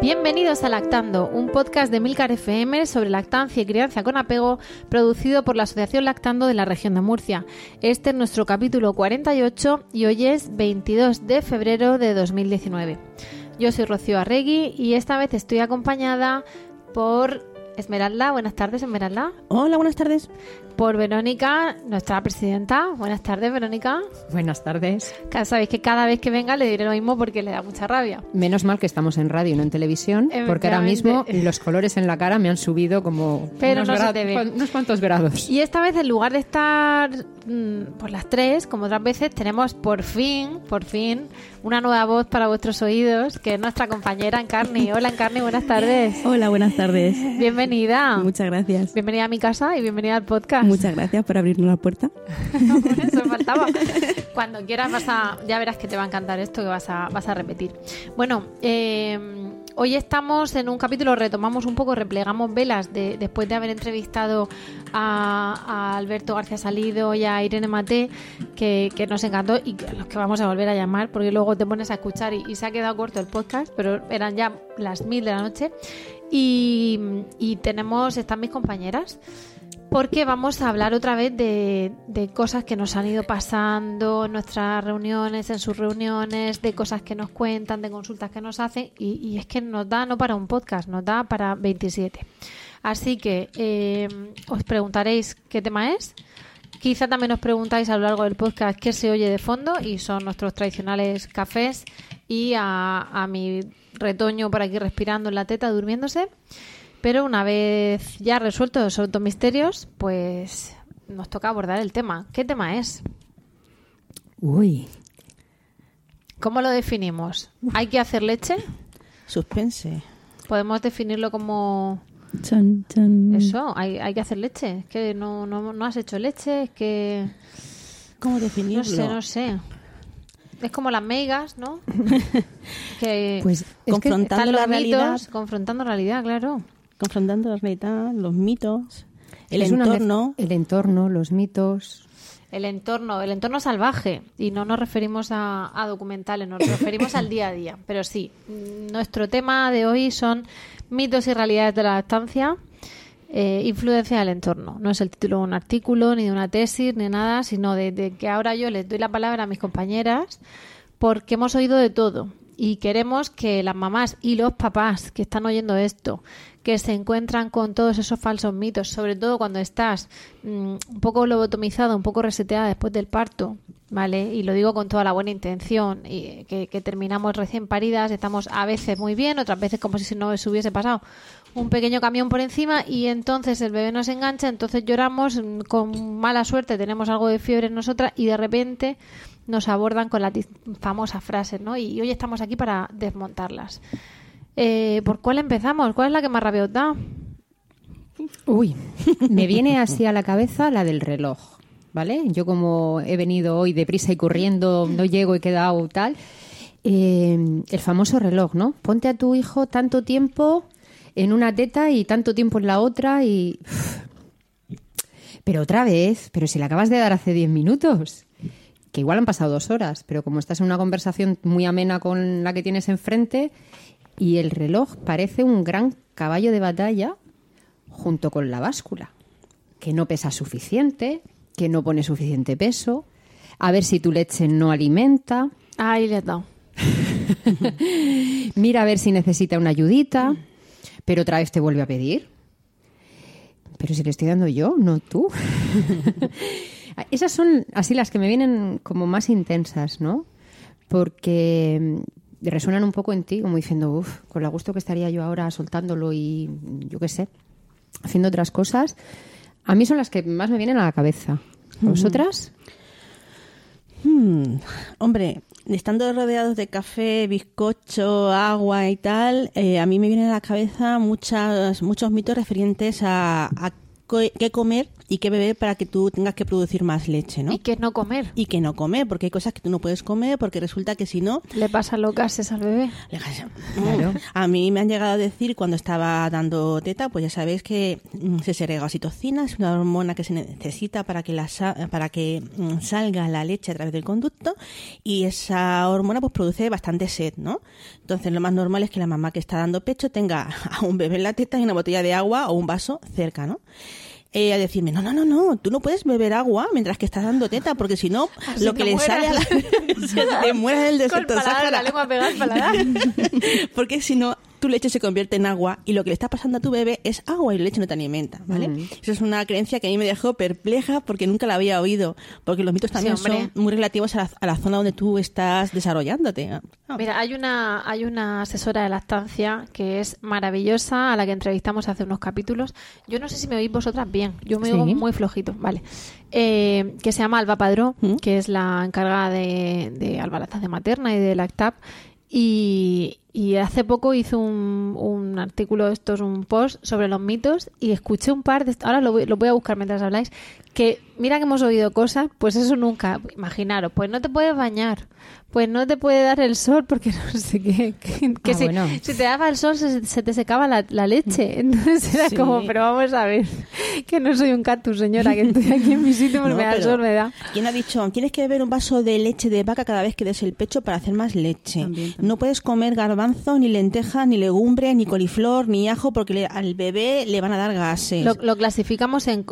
Bienvenidos a Lactando, un podcast de Milcar FM sobre lactancia y crianza con apego, producido por la Asociación Lactando de la región de Murcia. Este es nuestro capítulo 48 y hoy es 22 de febrero de 2019. Yo soy Rocío Arregui y esta vez estoy acompañada por Esmeralda. Buenas tardes, Esmeralda. Hola, buenas tardes. Por Verónica, nuestra presidenta. Buenas tardes, Verónica. Buenas tardes. Sabéis que cada vez que venga le diré lo mismo porque le da mucha rabia. Menos mal que estamos en radio y no en televisión, porque ahora mismo los colores en la cara me han subido como Pero unos, no se te ve. unos cuantos grados. Y esta vez, en lugar de estar mm, por las tres, como otras veces, tenemos por fin, por fin, una nueva voz para vuestros oídos, que es nuestra compañera Encarni. Hola, Encarni, buenas tardes. Hola, buenas tardes. Bienvenida. Muchas gracias. Bienvenida a mi casa y bienvenida al podcast. Muchas gracias por abrirnos la puerta. Eso faltaba. Cuando quieras vas a, ya verás que te va a encantar esto que vas a, vas a repetir. Bueno, eh, hoy estamos en un capítulo, retomamos un poco, replegamos velas de, después de haber entrevistado a, Alberto García Salido y a Irene Mate, que, que nos encantó y a los que vamos a volver a llamar, porque luego te pones a escuchar y, y se ha quedado corto el podcast, pero eran ya las mil de la noche. Y, y tenemos, están mis compañeras. Porque vamos a hablar otra vez de, de cosas que nos han ido pasando en nuestras reuniones, en sus reuniones, de cosas que nos cuentan, de consultas que nos hacen. Y, es que nos da no para un podcast, nos da para 27. Así que eh, os preguntaréis qué tema es. Quizá también os preguntáis a lo largo del podcast qué se oye de fondo y son nuestros tradicionales cafés y a, a mi retoño por aquí respirando en la teta, durmiéndose. Pero una vez ya resueltos esos dos misterios, pues nos toca abordar el tema. ¿Qué tema es? Uy, ¿Cómo lo definimos? ¿Hay que hacer leche? Suspense. Podemos definirlo como eso, hay, hay que hacer leche. Es que no, no, no has hecho leche, es que ¿Cómo definirlo? no sé, no sé. Es como las meigas, ¿no? que pues Confrontando están la los realidad. mitos confrontando la realidad, claro. Confrontando la realidad, los mitos, el es una mez- entorno. el entorno, los mitos. El entorno, el entorno salvaje. Y no nos referimos a, a documentales, nos referimos al día a día. Pero sí, nuestro tema de hoy son mitos y realidades de la lactancia, eh, influencia del entorno. No es el título de un artículo, ni de una tesis, ni nada, sino de, de que ahora yo les doy la palabra a mis compañeras porque hemos oído de todo. Y queremos que las mamás y los papás que están oyendo esto, que se encuentran con todos esos falsos mitos, sobre todo cuando estás mm, un poco lobotomizada, un poco reseteada después del parto, ¿vale? Y lo digo con toda la buena intención, y que, que terminamos recién paridas, estamos a veces muy bien, otras veces como si no se hubiese pasado un pequeño camión por encima y entonces el bebé nos engancha, entonces lloramos, mm, con mala suerte tenemos algo de fiebre en nosotras y de repente nos abordan con las famosas frases, ¿no? Y hoy estamos aquí para desmontarlas. Eh, ¿Por cuál empezamos? ¿Cuál es la que más rabia os da? Uy, me viene así a la cabeza la del reloj, ¿vale? Yo como he venido hoy deprisa y corriendo, no llego, he quedado tal. eh, el famoso reloj, ¿no? Ponte a tu hijo tanto tiempo en una teta y tanto tiempo en la otra y... Pero otra vez, pero si le acabas de dar hace 10 minutos, que igual han pasado dos horas, pero como estás en una conversación muy amena con la que tienes enfrente y el reloj parece un gran caballo de batalla junto con la báscula, que no pesa suficiente, que no pone suficiente peso, a ver si tu leche no alimenta, Ahí le has dado. mira a ver si necesita una ayudita, pero otra vez te vuelve a pedir. Pero si le estoy dando yo, no tú. Esas son así las que me vienen como más intensas, ¿no? Porque resuenan un poco en ti, como diciendo, uff, con lo gusto que estaría yo ahora soltándolo y yo qué sé. haciendo otras cosas. A mí son las que más me vienen a la cabeza. ¿A ¿Vosotras? Hmm, Hombre, estando rodeados de café, bizcocho, agua y tal, eh, a mí me vienen a la cabeza muchas, muchos mitos referentes a, a co- qué comer y qué beber para que tú tengas que producir más leche, ¿no? ¿Y qué no comer? Y qué no comer, porque hay cosas que tú no puedes comer, porque resulta que si no, Le pasa los gases al bebé. Claro. A mí me han llegado a decir cuando estaba dando teta, pues ya sabéis que mm, se segrega oxitocina, es una hormona que se necesita para que la sa- para que mm, salga la leche a través del conducto y esa hormona pues produce bastante sed, ¿no? Entonces lo más normal es que la mamá que está dando pecho tenga a un bebé en la teta y una botella de agua o un vaso cerca, ¿no? Eh, a decirme, no, no, no, no, tú no puedes beber agua mientras que estás dando teta, porque si no, Así lo que le sale a la... mueras. te mueres del desierto paladar, la lengua pegada al paladar. Porque si no, tu leche se convierte en agua y lo que le está pasando a tu bebé es agua y la leche no te alimenta, ¿vale? Mm. Eso es una creencia que a mí me dejó perpleja porque nunca la había oído. Porque los mitos también son muy relativos a la, a la zona donde tú estás desarrollándote. Ah. Mira, hay una, hay una asesora de lactancia que es maravillosa, a la que entrevistamos hace unos capítulos. Yo no sé si me oís vosotras bien, yo me Sí. oigo muy flojito, vale. Eh, que se llama Alba Padró, ¿Mm? que es la encargada de, de Alba Lactancia Materna y de Lactap. Y, y hace poco hizo un, un artículo, esto es un post sobre los mitos y escuché un par de... Ahora lo voy, lo voy a buscar mientras habláis. Que mira que hemos oído cosas, pues eso nunca. Imaginaros, pues no te puedes bañar, pues no te puede dar el sol porque no sé qué. Que, que Ah, si, bueno. si te daba el sol se, se te secaba la, la leche. Entonces era Sí. como, pero vamos a ver, que no soy un cactus, señora, que estoy aquí en mi sitio, No, me da el sol, me da. ¿Quién ha dicho, tienes que beber un vaso de leche de vaca cada vez que des el pecho para hacer más leche? También, también. No puedes comer garbanzo, ni lenteja, ni legumbre, ni coliflor, ni ajo, porque le- al bebé le van a dar gases. Lo, lo clasificamos en,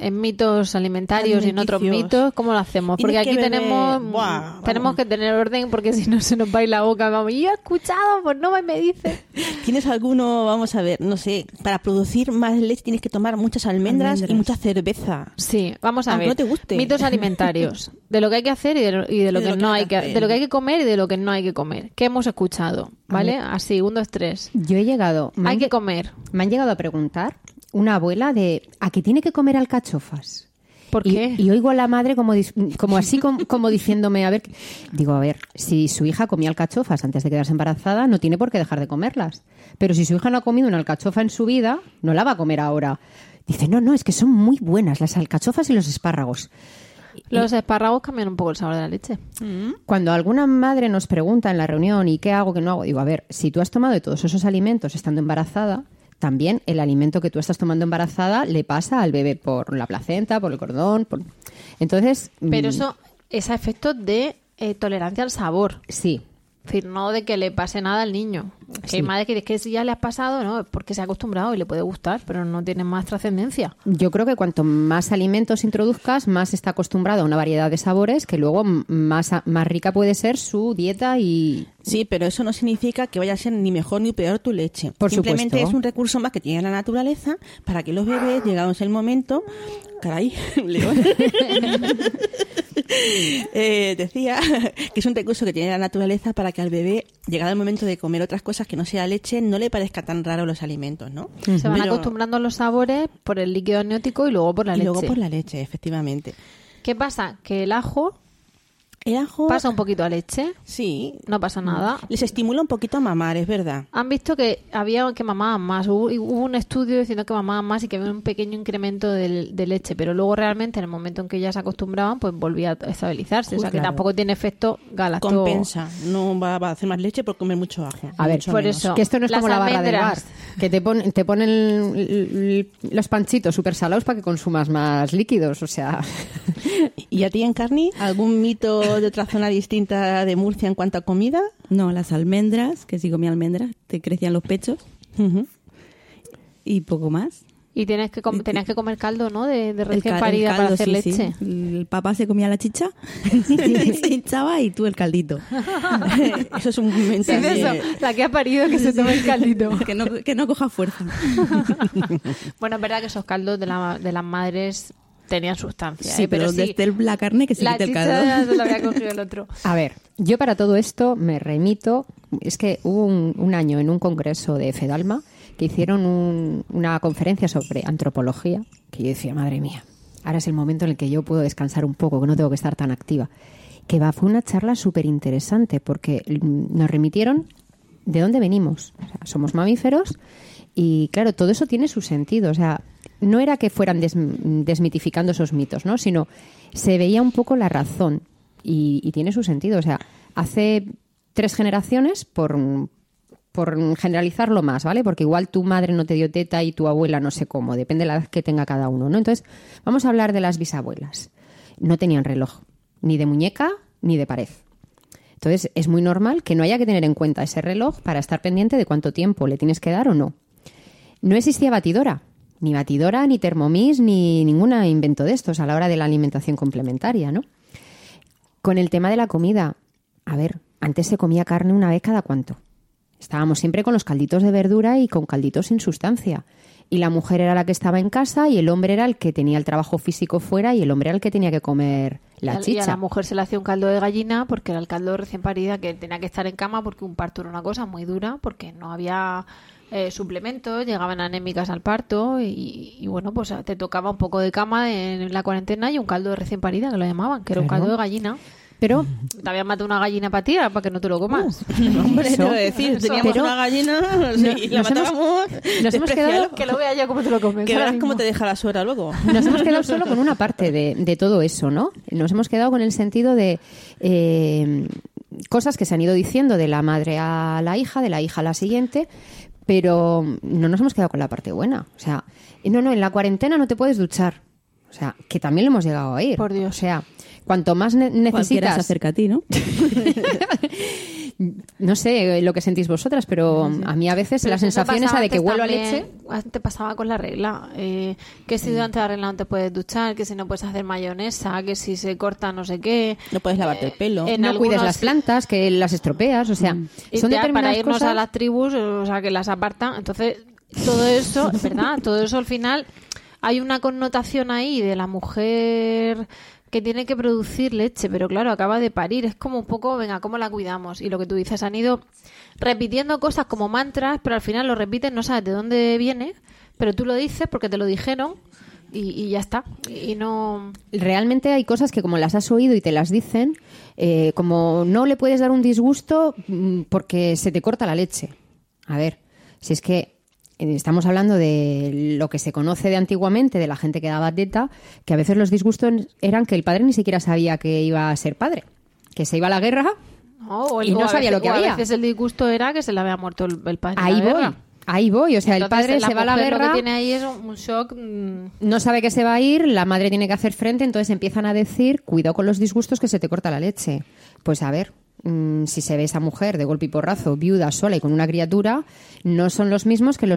en mitos alimentarios y en otros mitos. ¿Cómo lo hacemos? Porque aquí tenemos Buah, tenemos vamos. que tener orden porque si no se nos va a ir la boca. Vamos, yo he escuchado, pues no me dice. ¿Tienes alguno, vamos a ver, no sé, para producir más leche tienes que tomar muchas almendras, y mucha cerveza? Sí, vamos a Aunque ver. no te guste. Mitos alimentarios. De lo que hay que hacer y de lo, y de lo Y de que lo que no hay que de lo que hay que comer y de lo que no hay que comer. ¿Qué hemos escuchado? ¿Vale? Así, un, dos, tres. Yo he llegado. Hay han que comer. Me han llegado a preguntar una abuela de ¿a qué tiene que comer alcachofas? ¿Por qué? Y, oigo a la madre como, como así com- como, diciéndome, a ver, digo, a ver, si su hija comía alcachofas antes de quedarse embarazada, no tiene por qué dejar de comerlas. Pero si su hija no ha comido una alcachofa en su vida, no la va a comer ahora. Dice, no, no, es que son muy buenas las alcachofas y los espárragos. Los espárragos cambian un poco el sabor de la leche. Cuando alguna madre nos pregunta en la reunión ¿y qué hago, qué no hago? Digo, a ver, si tú has tomado de todos esos alimentos estando embarazada, también el alimento que tú estás tomando embarazada le pasa al bebé por la placenta, por el cordón. Por... Entonces, Pero mm, eso es a efectos de eh, tolerancia al sabor. sí. Es decir, no de que le pase nada al niño. Que Sí. hay madres que dicen que si ya le has pasado, no, es porque se ha acostumbrado y le puede gustar, pero no tiene más trascendencia. Yo creo que cuanto más alimentos introduzcas, más está acostumbrado a una variedad de sabores que luego más, a- más rica puede ser su dieta y... Sí, pero eso no significa que vaya a ser ni mejor ni peor tu leche. Por Simplemente supuesto. es un recurso más que tiene la naturaleza para que los bebés, llegados el momento, caray, León, Eh, decía que es un recurso que tiene la naturaleza para que al bebé, llegado el momento de comer otras cosas que no sea leche, no le parezca tan raro los alimentos, ¿no? Se van Pero- acostumbrando a los sabores por el líquido amniótico y luego por la y leche. luego por la leche, efectivamente. ¿Qué pasa? Que el ajo El ajo, pasa un poquito a leche, sí, no pasa nada. les estimula un poquito a mamar, es verdad. Han visto que había que mamaban más. Hubo, hubo un estudio diciendo que mamaban más y que había un pequeño incremento del- de, leche, pero luego realmente en el momento en que ya se acostumbraban, pues volvía a estabilizarse. o sea que Claro. tampoco tiene efecto galacto. Compensa, no va, va a hacer más leche por comer mucho ajo. A ver, por menos. eso. Que esto no es Las como la barra del bar, que te, pon- te ponen los panchitos súper salados para que consumas más líquidos, o sea... ¿Y a ti, Encarni, algún mito de otra zona distinta de Murcia en cuanto a comida? No, las almendras, que si comía almendras te crecían los pechos y poco más. Y tienes que com- tenías que comer caldo, ¿no? De, recién parida para caldo, hacer sí, leche. sí. El papá se comía la chicha, se hinchaba y tú el caldito. Eso es un Sí, mensaje. eso. La que ha parido que se tome el caldito. que, no, que no coja fuerza. bueno, es verdad que esos caldos de, la- de las madres tenían sustancia. Sí, ¿eh? pero, sí, desde el- la carne que se la quite el caldo. se la había cogido el otro. A ver, yo para todo esto me remito, es que hubo un, un año en un congreso de Fedalma que hicieron un- una conferencia sobre antropología, que yo decía, madre mía, ahora es el momento en el que yo puedo descansar un poco, que no tengo que estar tan activa. Que va, fue una charla súper interesante porque mm, nos remitieron de dónde venimos. O sea, somos mamíferos y claro, todo eso tiene su sentido. O sea, no era que fueran des- desmitificando esos mitos, ¿no? Sino se veía un poco la razón y, y tiene su sentido. O sea, hace tres generaciones, por, por generalizarlo más, ¿vale? Porque igual tu madre no te dio teta y tu abuela no sé cómo, depende de la edad que tenga cada uno, ¿no? Entonces, vamos a hablar de las bisabuelas. No tenían reloj, ni de muñeca ni de pared. Entonces, es muy normal que no haya que tener en cuenta ese reloj para estar pendiente de cuánto tiempo le tienes que dar o no. No existía batidora, ni batidora, ni Thermomix, ni ningún invento de estos a la hora de la alimentación complementaria, ¿no? Con el tema de la comida, a ver, antes se comía carne una vez cada cuánto. Estábamos siempre con los calditos de verdura y con calditos sin sustancia. Y la mujer era la que estaba en casa y el hombre era el que tenía el trabajo físico fuera y el hombre era el que tenía que comer la Y a- Y a chicha. la mujer se le hacía un caldo de gallina porque era el caldo recién parida que tenía que estar en cama porque un parto era una cosa muy dura, porque no había eh, suplementos, llegaban anémicas al parto y, y bueno, pues te tocaba un poco de cama en la cuarentena y un caldo de recién parida, que lo llamaban, que era un caldo de gallina. Pero Te habían matado una gallina para ti, para que no te lo comas. Hombre, Eso. te decir, teníamos Pero- una gallina y la nos hemos- matábamos. nos hemos quedado- que lo vea yo cómo te lo comes. Que verás cómo te deja la suegra luego. nos hemos quedado solo con una parte de, de todo eso, ¿no? Nos hemos quedado con el sentido de eh, cosas que se han ido diciendo de la madre a la hija, de la hija a la siguiente, pero no nos hemos quedado con la parte buena. O sea, no, no, en la cuarentena no te puedes duchar. O sea, que también lo hemos llegado a ir. Por Dios. O sea, cuanto más ne- Cualquiera se necesitas... acerca a ti, ¿no? No sé lo que sentís vosotras, pero a mí a veces Pero la sensación esa de que huelo a leche... Te pasaba con la regla. Eh, que si durante la regla no te puedes duchar, que si no puedes hacer mayonesa, que si se corta no sé qué. No puedes lavarte el pelo. en no algunos cuides las plantas, que las estropeas, o sea, Y son ya para irnos cosas... a las tribus, o sea, que las apartan. Entonces, todo eso, ¿verdad? Todo eso al final hay una connotación ahí de la mujer que tiene que producir leche, pero claro, acaba de parir. Es como un poco, venga, ¿cómo la cuidamos? Y lo que tú dices, han ido repitiendo cosas como mantras, pero al final lo repiten, no sabes de dónde viene, pero tú lo dices porque te lo dijeron y, ya está. Y, no... Realmente hay cosas que como las has oído y te las dicen, eh, como no le puedes dar un disgusto mm, porque se te corta la leche. A ver, si es que estamos hablando de lo que se conoce de antiguamente, de la gente que daba teta, que a veces los disgustos eran que el padre ni siquiera sabía que iba a ser padre, que se iba a la guerra No, o el- Y no o sabía veces- lo que había. A veces el disgusto era que se le había muerto el, el padre. Ahí voy, guerra. ahí voy. O sea, el padre se va a la mujer Lo guerra, que tiene ahí es un, shock. mm, no sabe que se va a ir, la madre tiene que hacer frente, entonces empiezan a decir, cuidado con los disgustos que se te corta la leche. Pues a ver, mm, si se ve esa mujer de golpe y porrazo, viuda, sola y con una criatura, no son los mismos que los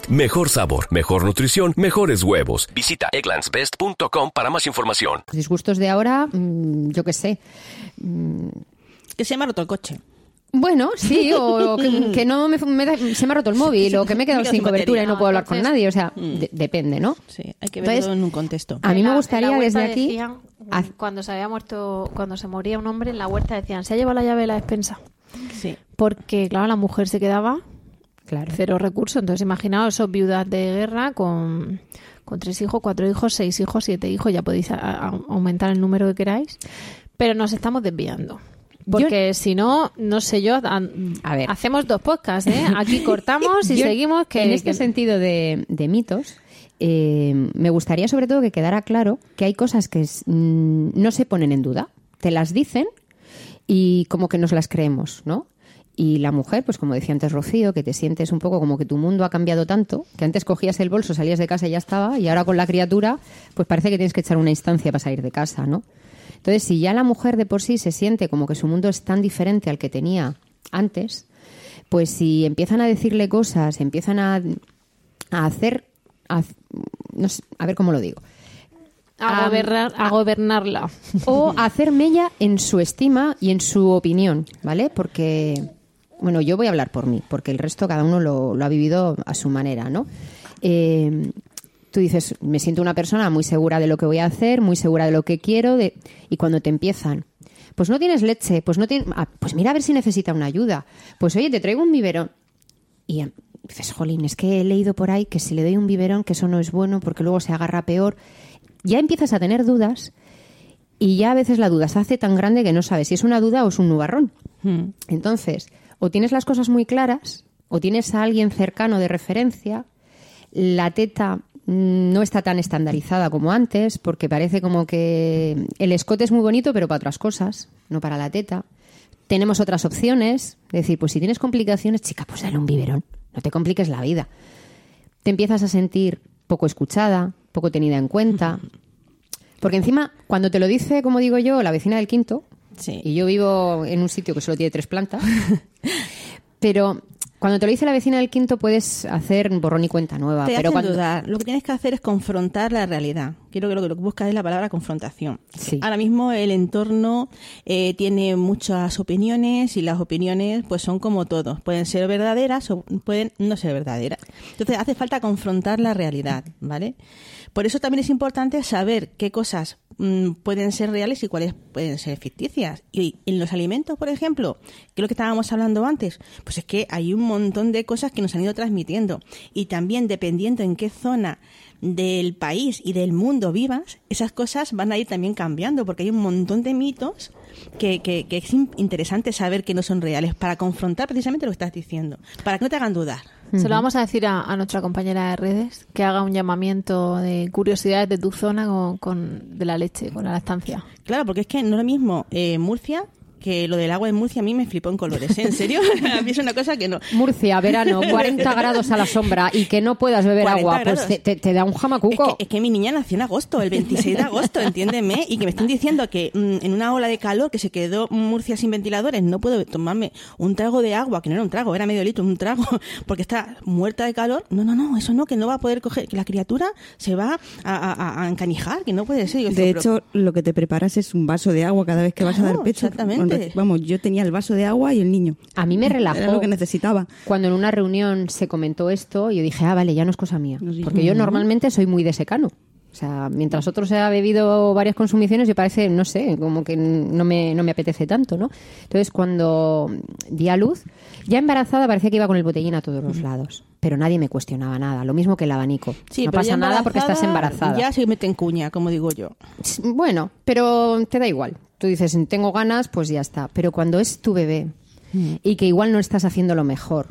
Mejor sabor, mejor nutrición, mejores huevos. Visita egglandsbest.com para más información. disgustos de ahora, mm, yo qué sé. Que se me ha roto el coche. Bueno, sí, o que, que no me, me da- se me ha roto el móvil, o que me he quedado sin cobertura y no puedo hablar con Entonces- nadie, o sea, de- depende, ¿no? Sí, hay que Entonces, verlo en un contexto. A mí me gustaría desde aquí... decían, cuando se había muerto, cuando se moría un hombre en la huerta decían, se ha llevado la llave de la despensa. Sí. Porque, claro, la mujer se quedaba Claro. cero recursos. Entonces, imaginaos esos viudas de guerra con, con tres hijos, cuatro hijos, seis hijos, siete hijos. Ya podéis a- a- aumentar el número que queráis. Pero nos estamos desviando. Porque si no, no sé yo, a, A ver. hacemos dos podcasts, ¿eh? Aquí cortamos y Yo, seguimos. Que, en este que- sentido de, de mitos, eh, me gustaría sobre todo que quedara claro que hay cosas que mm, no se ponen en duda. Te las dicen y como que nos las creemos, ¿no? Y la mujer, pues como decía antes Rocío, que te sientes un poco como que tu mundo ha cambiado tanto, que antes cogías el bolso, salías de casa y ya estaba, y ahora con la criatura, pues parece que tienes que echar una instancia para salir de casa, ¿no? Entonces, si ya la mujer de por sí se siente como que su mundo es tan diferente al que tenía antes, pues si empiezan a decirle cosas, empiezan a, a hacer, a, no sé, a ver cómo lo digo, A, a- gobernar- a gobernarla. o hacer mella en su estima y en su opinión, ¿vale? Porque, bueno, yo voy a hablar por mí, porque el resto cada uno lo, lo ha vivido a su manera, ¿no? Eh, tú dices, me siento una persona muy segura de lo que voy a hacer, muy segura de lo que quiero, de... y cuando te empiezan, pues no tienes leche, pues no tienes, ah, pues mira a ver si necesita una ayuda, pues oye, te traigo un biberón. Y em, dices, jolín, es que he leído por ahí que si le doy un biberón, que eso no es bueno porque luego se agarra peor. Ya empiezas a tener dudas y ya a veces la duda se hace tan grande que no sabes si es una duda o es un nubarrón. Mm. Entonces, o tienes las cosas muy claras, o tienes a alguien cercano de referencia, la teta no está tan estandarizada como antes, porque parece como que el escote es muy bonito, pero para otras cosas, no para la teta. Tenemos otras opciones, es decir, pues si tienes complicaciones, chica, pues dale un biberón, no te compliques la vida. Te empiezas a sentir poco escuchada, poco tenida en cuenta, porque encima, cuando te lo dice, como digo yo, la vecina del quinto, Sí. y yo vivo en un sitio que solo tiene tres plantas, pero cuando te lo dice la vecina del quinto puedes hacer borrón y cuenta nueva. Te pero cuando... dudar. Lo que tienes que hacer es confrontar la realidad. Quiero que lo que lo que buscas es la palabra confrontación. Sí. Ahora mismo el entorno eh, tiene muchas opiniones y las opiniones pues son como todos. Pueden ser verdaderas o pueden no ser verdaderas. Entonces hace falta confrontar la realidad, ¿vale? Por eso también es importante saber qué cosas mm, pueden ser reales y cuáles pueden ser ficticias. Y en los alimentos, por ejemplo, que es lo que estábamos hablando antes, pues es que hay un montón de cosas que nos han ido transmitiendo. Y también dependiendo en qué zona del país y del mundo vivas, esas cosas van a ir también cambiando, porque hay un montón de mitos que, que, que es in- interesante saber que no son reales, para confrontar precisamente lo que estás diciendo, para que no te hagan dudar. Se lo vamos a decir a, a nuestra compañera de redes que haga un llamamiento de curiosidades de tu zona con, con- de la leche, con la lactancia. Claro, porque es que no es lo mismo eh, Murcia que lo del agua en Murcia a mí me flipó en colores, ¿eh? ¿En serio? a mí es una cosa que no. Murcia, verano, 40 grados a la sombra y que no puedas beber 40 agua, pues grados. te, te- te da un Es jamacuco. que, es que mi niña nació en agosto, el 26 de agosto, entiéndeme, y que me estén diciendo que mm, en una ola de calor que se quedó Murcia sin ventiladores, no puedo tomarme un trago de agua, que no era un trago, era medio litro, un trago, porque está muerta de calor. No, no, no, eso no, que no va a poder coger, que la criatura se va a, a- a encanijar, que no puede ser. Yo De hecho, lo que te preparas es un vaso de agua cada vez que vas a dar pecho. exactamente. Vamos, yo tenía el vaso de agua y el niño. A mí me relajó. Era lo que necesitaba. Cuando en una reunión se comentó esto, yo dije, ah, vale, ya no es cosa mía. Sí. Porque yo normalmente soy muy de secano. O sea, mientras otros se ha bebido varias consumiciones, yo parece, no sé, como que no me, no me apetece tanto, ¿no? Entonces, cuando di a luz, ya embarazada parecía que iba con el botellín a todos los lados. Pero nadie me cuestionaba nada. Lo mismo que el abanico. Sí, no pasa nada porque estás embarazada. Ya se mete en cuña, como digo yo. Bueno, pero te da igual. Tú dices, tengo ganas, pues ya está. Pero cuando es tu bebé y que igual no estás haciendo lo mejor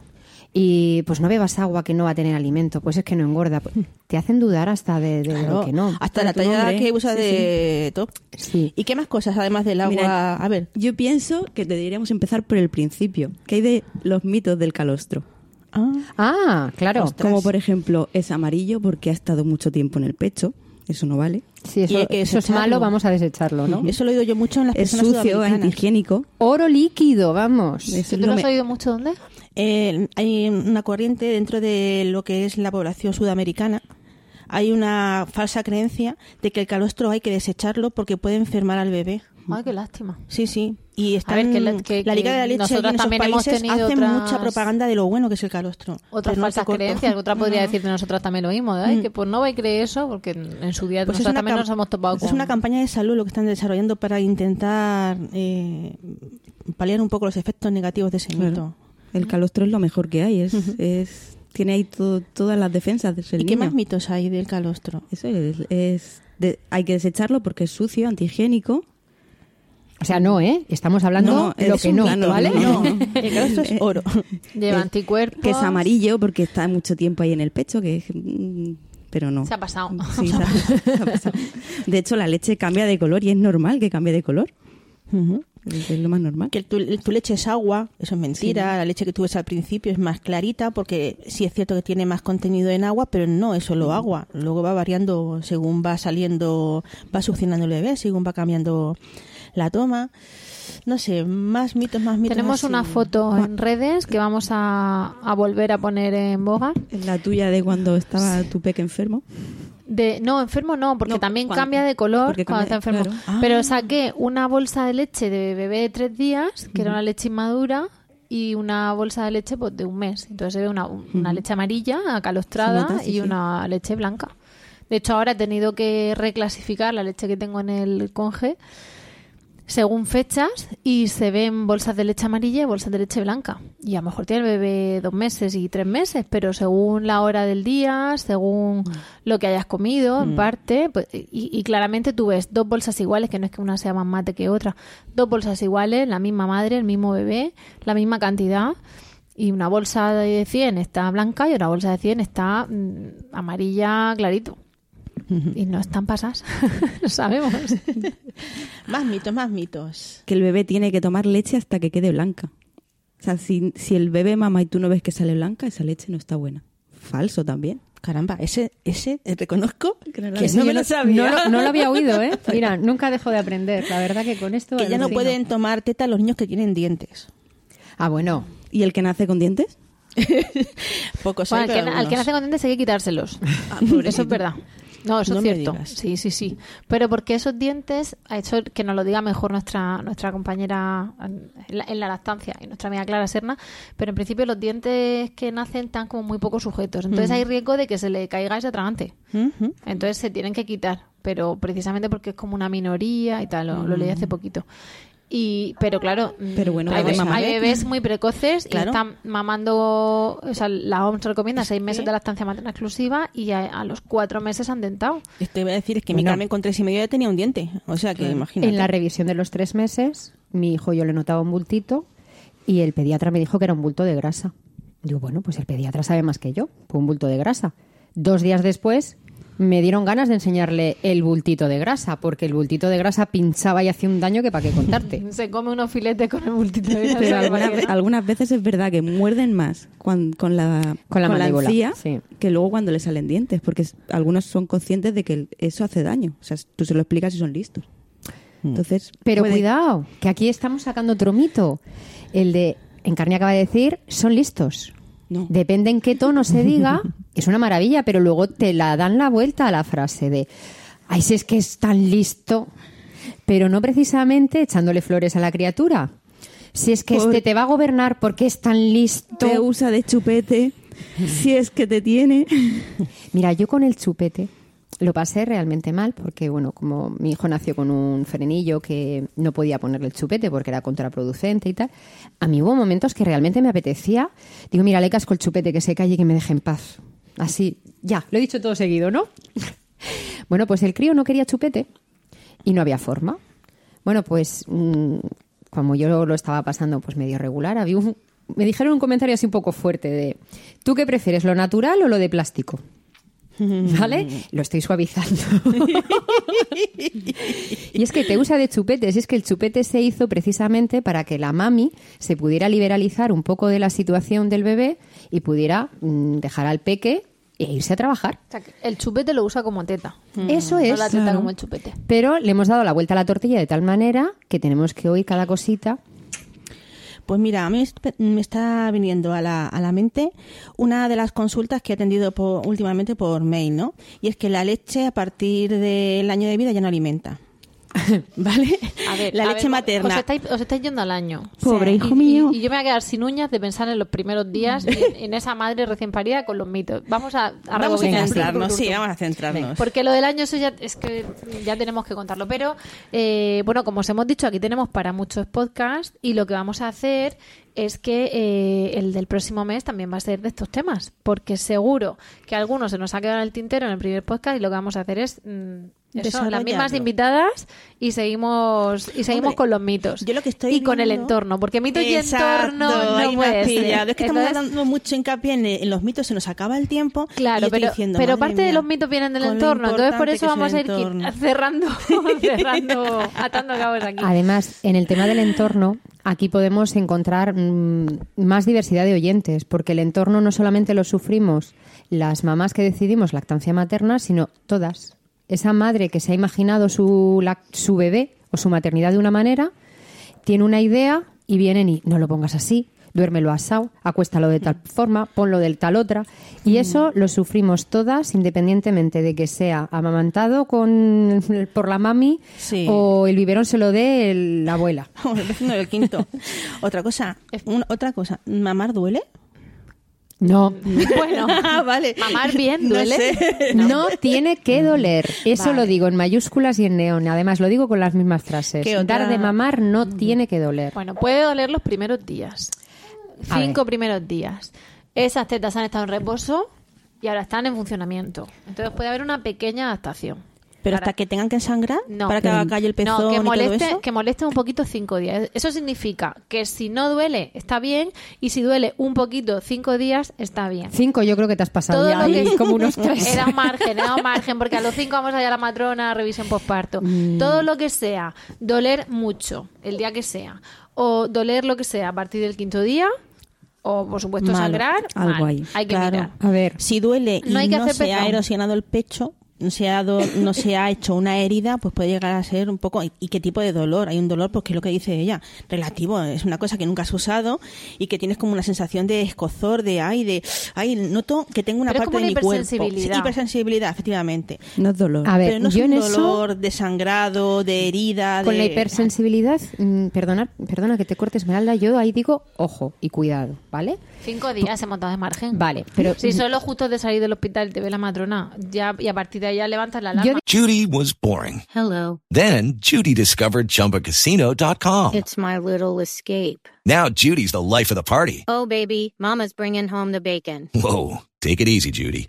y pues no bebas agua que no va a tener alimento, pues es que no engorda, pues, te hacen dudar hasta de, de Claro, lo que no. Hasta la talla nombre, que usa sí, de top. Sí. ¿Y qué más cosas además del agua? Mira, a ver. Yo pienso que deberíamos empezar por el principio. ¿Qué hay de los mitos del calostro? Ah, Ah, claro. Como por ejemplo, es amarillo porque ha estado mucho tiempo en el pecho. Eso no vale. Sí, Y eso, hay que eso es malo, vamos a desecharlo, ¿no? Eso lo he oído yo mucho en las Es personas sucio, antihigiénico. Oro líquido, vamos. Eso ¿Tú no lo has me- oído mucho dónde? Eh, hay una corriente dentro de lo que es la población sudamericana. Hay una falsa creencia de que el calostro hay que desecharlo porque puede enfermar al bebé. Ay, qué lástima. Sí, sí. Y están, ver, que la- que- la Liga de la que Leche en esos también hemos países tenido hacen otras- mucha propaganda de lo bueno que es el calostro. Otras no falsas corto. creencias, que otra podría No. decir de nosotras también lo mismo, ¿eh? Mm. que pues no vais a creer eso, porque en su día Pues es nosotras una también nos hemos topado es con... una campaña de salud lo que están desarrollando para intentar eh, paliar un poco los efectos negativos de ese Claro. mito. El calostro es lo mejor que hay. Es, es tiene ahí todo- todas las defensas del ¿Y qué más mitos hay del calostro? Eso es, es de- hay que desecharlo porque es sucio, antihigiénico. O sea, no, ¿eh? Estamos hablando No, lo es que un no, plano, ¿vale? no. Calostro es oro. Lleva anticuerpos. Que es amarillo porque está mucho tiempo ahí en el pecho, que es, mm, pero no. Se ha pasado. Sí, se ha- se ha pasado. De hecho, la leche cambia de color y es normal que cambie de color. Ujú. Es lo más normal. Que tu, tu leche es agua, eso es mentira. La leche que tú ves al principio es más clarita porque sí es cierto que tiene más contenido en agua, pero no es solo agua. Luego va variando según va saliendo, va succionando el bebé, según va cambiando la toma. No sé, más mitos, más mitos. Tenemos así. una foto en redes que vamos a, a volver a poner en boga. Es La tuya de cuando estaba tu peque enfermo. De, no, enfermo no, porque No, también cuando- cambia de color cuando está enfermo. claro. Pero saqué una bolsa de leche de bebé de tres días, que era una leche inmadura, y una bolsa de leche pues, de un mes. Entonces se ve una, una leche amarilla, acalostrada, Se nota, sí, y sí. una leche blanca. De hecho, ahora he tenido que reclasificar la leche que tengo en el conge según fechas y se ven bolsas de leche amarilla y bolsas de leche blanca. Y a lo mejor tiene el bebé dos meses y tres meses, pero según la hora del día, según lo que hayas comido, en parte, pues, y, y claramente tú ves dos bolsas iguales, que no es que una sea más mate que otra, dos bolsas iguales, la misma madre, el mismo bebé, la misma cantidad. Y una bolsa de 100 está blanca y otra bolsa de 100 está mm, amarilla clarito. Y no están pasas, lo sabemos. Más mitos, más mitos. Que el bebé tiene que tomar leche hasta que quede blanca. O sea, si, si el bebé mama y tú no ves que sale blanca, esa leche no está buena. Falso también. Caramba, ese, ese eh, reconozco que, no lo no había- me lo sabía. No, lo- no lo había oído, ¿eh? Mira, nunca dejo de aprender. La verdad que con esto... que ya no pueden tomar teta los niños que tienen dientes. Ah, bueno. ¿Y el que nace con dientes? Pocos Bueno, hay, al, que, al nace con dientes hay que quitárselos. Ah, eso es verdad. No, eso No es cierto. Sí, sí, sí. Pero porque esos dientes, a eso que nos lo diga mejor nuestra nuestra compañera en la, en la lactancia y nuestra amiga Clara Serna, pero en principio los dientes que nacen están como muy poco sujetos. Entonces hay riesgo de que se le caiga ese atragante. Entonces se tienen que quitar, pero precisamente porque es como una minoría y tal, lo, lo leí hace poquito. Y, pero claro, Pero bueno, hay, bebés muy precoces y Claro. están mamando, o sea, la OMS recomienda seis meses de lactancia materna exclusiva y a, a los cuatro meses han dentado. Te voy a decir es que mi. Carmen con tres y medio ya tenía un diente. O sea que imagínate. En la revisión de los tres meses, mi hijo yo le notaba un bultito y el pediatra me dijo que era un bulto de grasa. Digo, bueno, pues el pediatra sabe más que yo, fue un bulto de grasa. Dos días después me dieron ganas de enseñarle el bultito de grasa, porque el bultito de grasa pinchaba y hacía un daño que para qué contarte. Se come unos filetes con el multito de grasa, Pero algunas, veces es verdad que muerden más cuan- con, la, Con la mandíbula, encía sí. que luego cuando le salen dientes, porque algunos son conscientes de que eso hace daño. O sea, tú se lo explicas y son listos. Entonces, Pero puede- cuidado, que aquí estamos sacando otro mito. El de, Encarni acaba de decir, son listos. No. Depende en qué tono se diga, es una maravilla, pero luego te la dan la vuelta a la frase de, ay, si es que es tan listo, pero no precisamente echándole flores a la criatura. Si es que Por- este te va a gobernar porque es tan listo. te usa de chupete si es que te tiene. Mira, yo con el chupete lo pasé realmente mal porque, bueno, como mi hijo nació con un frenillo que no podía ponerle el chupete porque era contraproducente y tal, a mí hubo momentos que realmente me apetecía. Digo, mira, le casco el chupete, que se calle y que me deje en paz. Así, ya, lo he dicho todo seguido, ¿no? bueno, pues el crío no quería chupete y no había forma. Bueno, pues mm, como yo lo estaba pasando pues medio regular, había un- me dijeron un comentario así un poco fuerte de ¿tú qué prefieres, lo natural o lo de plástico? ¿Vale? Lo estoy suavizando. y es que te usa de chupetes. Y es que el chupete se hizo precisamente para que la mami se pudiera liberalizar un poco de la situación del bebé y pudiera mm, dejar al peque e irse a trabajar. O sea, que el chupete lo usa como teta. Eso No es. la teta claro. como el chupete. Pero le hemos dado la vuelta a la tortilla de tal manera que tenemos que oír cada cosita. Pues mira, a mí me está viniendo a la, a la mente una de las consultas que he atendido por- últimamente por mail, ¿no? Y es que la leche a partir del año de vida ya no alimenta. ¿Vale? A ver, la a leche ver, materna. Os estáis, os estáis yendo al año. Pobre hijo y- mío. Y, yo me voy a quedar sin uñas de pensar en los primeros días en, en esa madre recién parida con los mitos. Vamos a, a Vamos a centrarnos, sí, vamos a centrarnos. Porque lo del año eso ya es que ya tenemos que contarlo. Pero eh, bueno, como os hemos dicho, aquí tenemos para muchos podcasts y lo que vamos a hacer es que eh, el del próximo mes también va a ser de estos temas, porque seguro que alguno se nos ha quedado en el tintero en el primer podcast y lo que vamos a hacer es mm, eso, las mismas invitadas y seguimos y seguimos Hombre, con los mitos yo lo que estoy y con el entorno, porque mitos y entorno no puede ser. Es que estamos dando mucho hincapié en, en los mitos, se nos acaba el tiempo. Claro, pero, diciendo, pero parte de los mitos vienen del entorno, entonces por eso vamos a ir cerrando, cerrando, atando cabos aquí. Además, en el tema del entorno, aquí podemos encontrar mm, más diversidad de oyentes, porque el entorno no solamente lo sufrimos las mamás que decidimos lactancia materna, sino todas. Esa madre que se ha imaginado su, lac- su bebé o su maternidad de una manera, tiene una idea y vienen y no lo pongas así, duérmelo asado, acuéstalo de tal forma, ponlo del tal otra. Y eso lo sufrimos todas, independientemente de que sea amamantado con, por la mami Sí. o el biberón se lo dé el- la abuela. el vecino del quinto. otra cosa, un- otra cosa, ¿mamar duele? No, Bueno, Ah, vale. mamar bien No duele. sé. no tiene que doler. Eso Vale. lo digo en mayúsculas y en neón. Además, lo digo con las mismas frases. Dar de mamar no tiene que doler. Bueno, puede doler los primeros días. A Cinco ver. primeros días. Esas tetas han estado en reposo y ahora están en funcionamiento. Entonces puede haber una pequeña adaptación. Pero Para- hasta que tengan que sangrar No, para que haga calle el pezón no, que y todo moleste, eso. que moleste un poquito cinco días. Eso significa que si no duele, está bien, y si duele un poquito cinco días, está bien. Cinco, yo creo que te has pasado Todo ya lo que ahí como unos tres. Era un margen, era un margen, porque a los cinco vamos allá a la matrona, revisión postparto. Mm. Todo lo que sea, doler mucho, el día que sea, o doler lo que sea a partir del quinto día, o por supuesto Malo, sangrar, algo mal. ahí. hay que Claro. mirar. A ver, Si duele y No hay que hacer se ha erosionado el pecho, se, ha do- no se ha hecho una herida, pues puede llegar a ser un poco... ¿Y qué tipo de dolor? Hay un dolor, porque es lo que dice ella, relativo. Es una cosa que nunca has usado y que tienes como una sensación de escozor, de ay, de ay, noto que tengo una Pero es parte como de una mi cuerpo. hipersensibilidad. Sí, hipersensibilidad, efectivamente. No es dolor. a ver, Pero no es yo un en eso, dolor de sangrado, de herida, con de... la hipersensibilidad, mm, perdona, perdona que te corte Esmeralda, yo ahí digo, ojo y cuidado, ¿vale? Cinco días hemos dado de margen. Vale, pero Si solo justo de salir del hospital te ve la matrona, ya y a partir de ahí ya levantas la alarma. Judy was boring. Hello. Then Judy discovered ChumbaCasino.com. It's my little escape. Now Judy's the life of the party. Oh, baby, Mama's bringing home the bacon. Whoa, take it easy, Judy.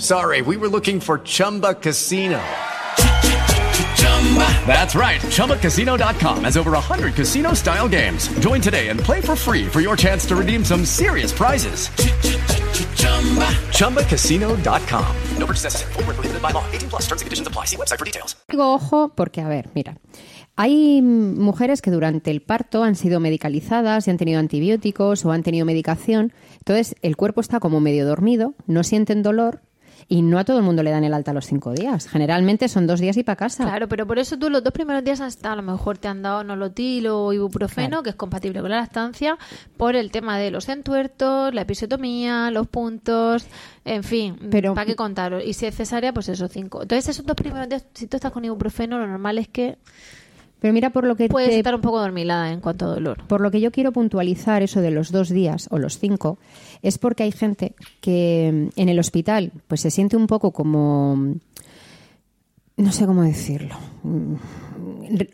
Sorry, we were looking for Chumba Casino. That's right. ChumbaCasino.com has over 100 casino style games. Join today and play for free for your chance to redeem some serious prizes. ChumbaCasino.com. No purchase necessary. Where prohibited by law. 18 plus terms and conditions apply. See website for details. digo ojo porque, a ver, mira, hay mujeres que durante el parto han sido medicalizadas y han tenido antibióticos o han tenido medicación, entonces el cuerpo está como medio dormido, no sienten dolor y no a todo el mundo le dan el alta los cinco días. Generalmente son dos días y para casa. Claro, pero por eso tú los dos primeros días hasta a lo mejor te han dado nolotil o ibuprofeno, Claro. que es compatible con la lactancia, por el tema de los entuertos, la episiotomía, los puntos, en fin, Pero- ¿para qué contaros? Y si es cesárea, pues esos cinco. Entonces esos dos primeros días, si tú estás con ibuprofeno, lo normal es que Pero mira, por lo que puedes te- estar un poco dormilada en cuanto a dolor. Por lo que yo quiero puntualizar eso de los dos días o los cinco, es porque hay gente que mm, en el hospital pues se siente un poco como, mm, no sé cómo decirlo, mm,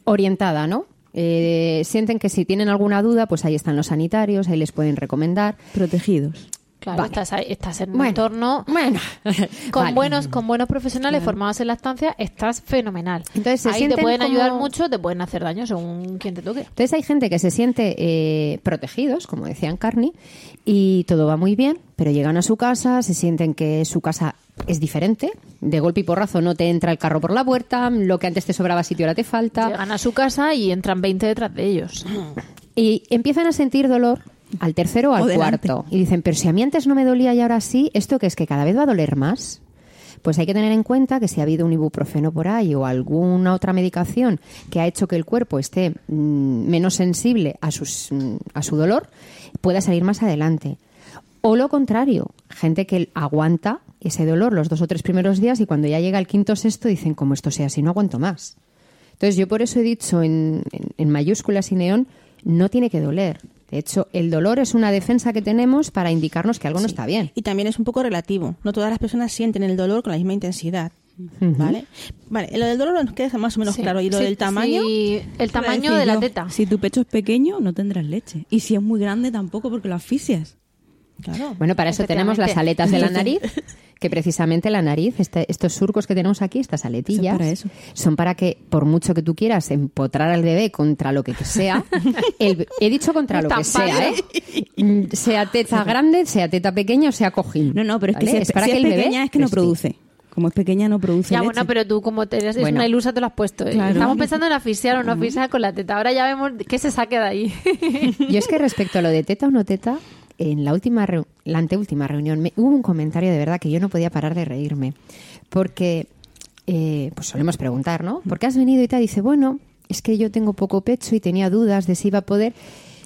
orientada, ¿no? Eh, sienten que si tienen alguna duda, pues ahí están los sanitarios, ahí les pueden recomendar. Protegidos. Claro, Vale. estás, ahí- estás en un Bueno, entorno Bueno, con vale. buenos con buenos profesionales formados en lactancia, estás fenomenal. Entonces, ahí te pueden ayudar mucho, te pueden hacer daño según quien te toque. Entonces hay gente que se siente eh, protegidos, como decían Carney, y todo va muy bien, pero llegan a su casa, se sienten que su casa es diferente, de golpe y porrazo no te entra el carro por la puerta, lo que antes te sobraba sitio ahora te falta, Llegan a su casa y entran 20 detrás de ellos. y empiezan a sentir dolor al tercero o al O cuarto. Y dicen, pero si a mí antes no me dolía y ahora sí, ¿esto qué es? ¿Que cada vez va a doler más? Pues hay que tener en cuenta que si ha habido un ibuprofeno por ahí o alguna otra medicación que ha hecho que el cuerpo esté mm, menos sensible a, sus, mm, a su dolor, pueda salir más adelante. O lo contrario, gente que aguanta ese dolor los dos o tres primeros días y cuando ya llega el quinto o sexto dicen, como esto sea así, no aguanto más. Entonces yo por eso he dicho en, en- en mayúsculas y neón, no tiene que doler. De hecho, el dolor es una defensa que tenemos para indicarnos que algo no está bien. Y también es un poco relativo. No todas las personas sienten el dolor con la misma intensidad. ¿Vale? Vale, lo del dolor nos queda más o menos Sí, claro. ¿Y lo sí, del tamaño? sí, el tamaño de la teta. Si tu pecho es pequeño, no tendrás leche. Y si es muy grande, tampoco, porque lo asfixias. Claro. Bueno, para eso tenemos las aletas de la nariz, que precisamente la nariz, este- estos surcos que tenemos aquí, estas aletillas, Son para eso. son para que, por mucho que tú quieras empotrar al bebé contra lo que sea, el- he dicho contra lo que sea, ¿eh? Mm, Sea teta grande, sea teta pequeña o sea cojín. No, no, pero es que ¿vale? si es, para si que es el bebé pequeña es que no produce. Como es pequeña no produce Ya, leche. bueno, pero tú como te eres Bueno. una ilusa te lo has puesto. ¿eh? Claro. Estamos pensando en asfixiar o no asfixiar con la teta. Ahora ya vemos qué se saque de ahí. Yo es que respecto a lo de teta o no teta, en la última la anteúltima reunión me- hubo un comentario de verdad que yo no podía parar de reírme. Porque, eh, pues solemos preguntar, ¿no? ¿Por qué has venido y tal? Dice, bueno, es que yo tengo poco pecho y tenía dudas de si iba a poder.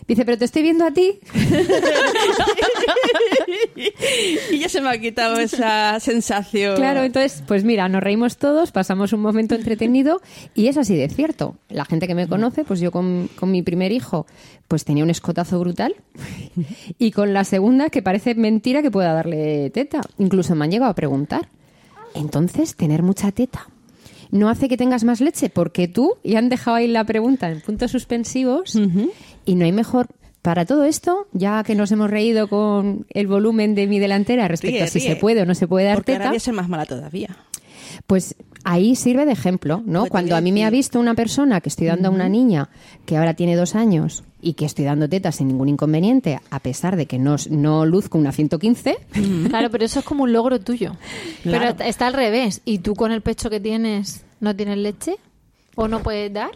Dice, pero te estoy viendo a ti. y ya se me ha quitado esa sensación. Claro, entonces, pues mira, nos reímos todos, pasamos un momento entretenido y es así de cierto. La gente que me conoce, pues yo con, con mi primer hijo, pues tenía un escotazo brutal y con la segunda, que parece mentira que pueda darle teta. Incluso me han llegado a preguntar. Entonces, tener mucha teta no hace que tengas más leche, porque tú, y han dejado ahí la pregunta en puntos suspensivos, y no hay mejor. Para todo esto, ya que nos hemos reído con el volumen de mi delantera respecto Ríe, a si ríe. se puede o no se puede dar Porque ahora teta, voy a ser más mala todavía. pues ahí sirve de ejemplo, ¿no? Pues Cuando a mí me ha visto una persona que estoy dando a una niña que ahora tiene dos años y que estoy dando tetas sin ningún inconveniente, a pesar de que no, no luzco una 115, Claro, pero eso es como un logro tuyo. Claro. Pero está al revés. ¿Y tú con el pecho que tienes no tienes leche? ¿O no puedes dar?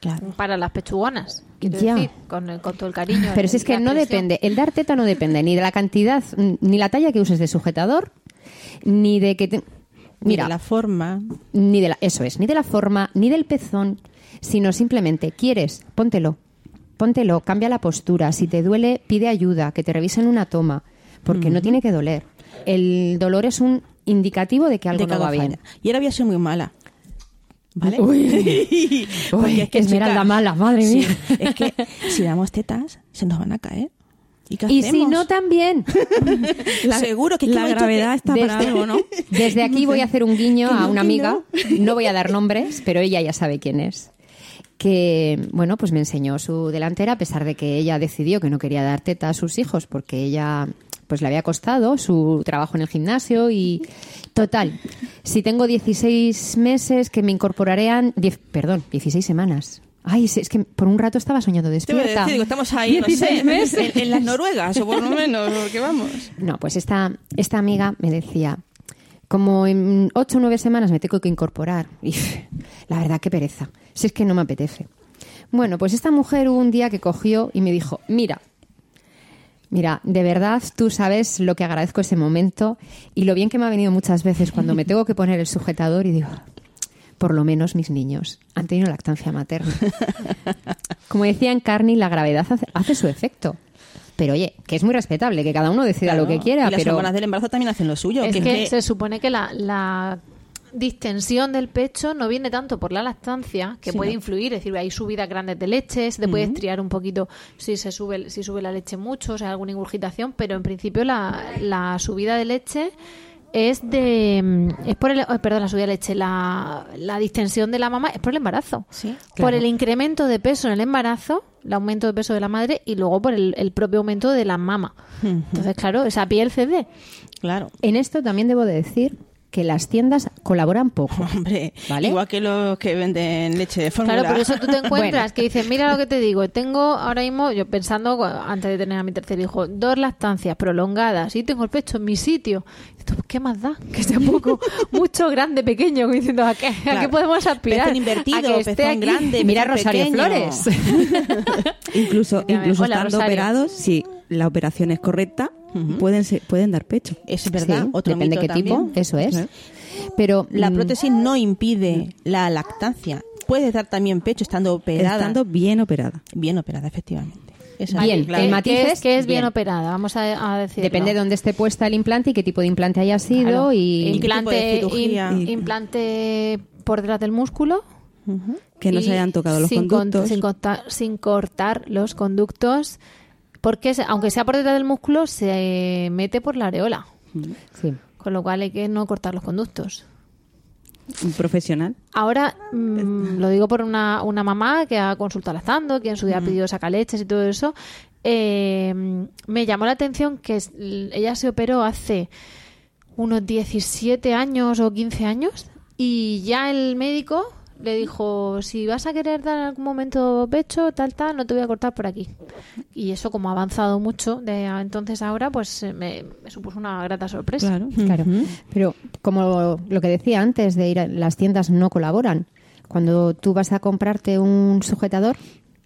Claro. Para las pechugonas. Quiero Ya. decir, con, el- con todo el cariño. Pero si es que no presión. depende, el dar teta no depende ni de la cantidad, ni la talla que uses de sujetador, ni de que... te- Mira, Mira, la forma. ni de la, eso es, ni de la forma, ni del pezón, sino simplemente quieres, póntelo, póntelo, cambia la postura, si te duele, pide ayuda, que te revisen una toma, porque no tiene que doler. El dolor es un indicativo de que algo de no va bien. falla. Y ahora voy a ser muy mala. ¿Vale? Uy. Porque Uy, es que, Esmeralda chica, mala, madre sí, mía. es que si damos tetas, se nos van a caer. ¿Y si no, también. Seguro que la gravedad que- está para algo, ¿no? Desde aquí voy a hacer un guiño a una amiga, no voy a dar nombres, pero ella ya sabe quién es. Que, bueno, pues me enseñó su delantera, a pesar de que ella decidió que no quería dar teta a sus hijos porque ella pues le había costado su trabajo en el gimnasio y total, si tengo 16 meses que me incorporaré a, diez- perdón, 16 semanas. Ay, es que por un rato estaba soñando Te voy a despierta. decir, digo, estamos ahí, no 16 sé, meses. En, en las Noruegas, o por lo menos, que vamos. No, pues esta, esta amiga me decía, como en ocho o nueve semanas me tengo que incorporar. Y la verdad, qué pereza. Si es que no me apetece. Bueno, pues esta mujer hubo un día que cogió y me dijo, mira, mira, de verdad tú sabes lo que agradezco ese momento y lo bien que me ha venido muchas veces cuando me tengo que poner el sujetador y digo, por lo menos mis niños han tenido lactancia materna. Como decía en Carney, la gravedad hace, su efecto. Pero oye, que es muy respetable, que cada uno decida lo que quiera, y las pero... hormonas del embarazo también hacen lo suyo. Es que que- se supone que la, la distensión del pecho no viene tanto por la lactancia, que Sí, puede no. influir, es decir, hay subidas grandes de leche, se te puede estriar un poquito si se sube si sube la leche mucho, o sea, alguna ingurgitación, pero en principio la, la subida de leche es de mm, es por el oh, perdón la subida de leche la, la distensión de la mamá es por el embarazo. Sí, por el incremento de peso en el embarazo el aumento de peso de la madre y luego por el, el propio aumento de la mama. Entonces claro esa piel cede. Claro. En esto también debo de decir que las tiendas colaboran poco. Hombre, ¿Vale? igual que los que venden leche de fórmula. Claro, por eso tú te encuentras Bueno. que dices, mira lo que te digo, tengo ahora mismo, yo pensando, antes de tener a mi tercer hijo, dos lactancias prolongadas y tengo el pecho en mi sitio. ¿Qué más da? Que sea poco, mucho, grande, pequeño, diciendo, ¿a qué, ¿a Claro. qué podemos aspirar? Pezón invertido, a que esté pezón aquí. grande, Mira Rosario pequeño. Flores. Incluso, incluso hola, estando Rosario. operados, si la operación es correcta, pueden, ser- pueden dar pecho. Es verdad, Sí, otro depende mito qué tipo, eso es. Pero La mm, prótesis no impide la lactancia. Puedes dar también pecho estando operada. Estando bien operada. Bien operada, efectivamente. Esa- Bien, claro. el ¿Qué- matiz ¿Qué es, qué es bien bien. operada? Vamos a, a decirlo. depende de dónde esté puesta el implante y qué tipo de implante haya sido Claro. y qué tipo de implante, cirugía? im- implante por detrás del músculo. Que no se hayan tocado los sin con- conductos. sin, cortar, sin cortar los conductos, porque aunque sea por detrás del músculo, se mete por la areola. sí. Con lo cual hay que no cortar los conductos. Un profesional. Ahora mm, lo digo por una, una mamá que ha consultado lactando, que en su día ha pedido sacaleches y todo eso. Eh, me llamó la atención que ella se operó hace unos 17 años o 15 años y ya el médico le dijo, si vas a querer dar en algún momento pecho, tal, tal, no te voy a cortar por aquí. Y eso como ha avanzado mucho de entonces a ahora, pues eh, me, me supuso una grata sorpresa. Claro. Claro, pero como lo que decía antes de ir a las tiendas no colaboran. Cuando tú vas a comprarte un sujetador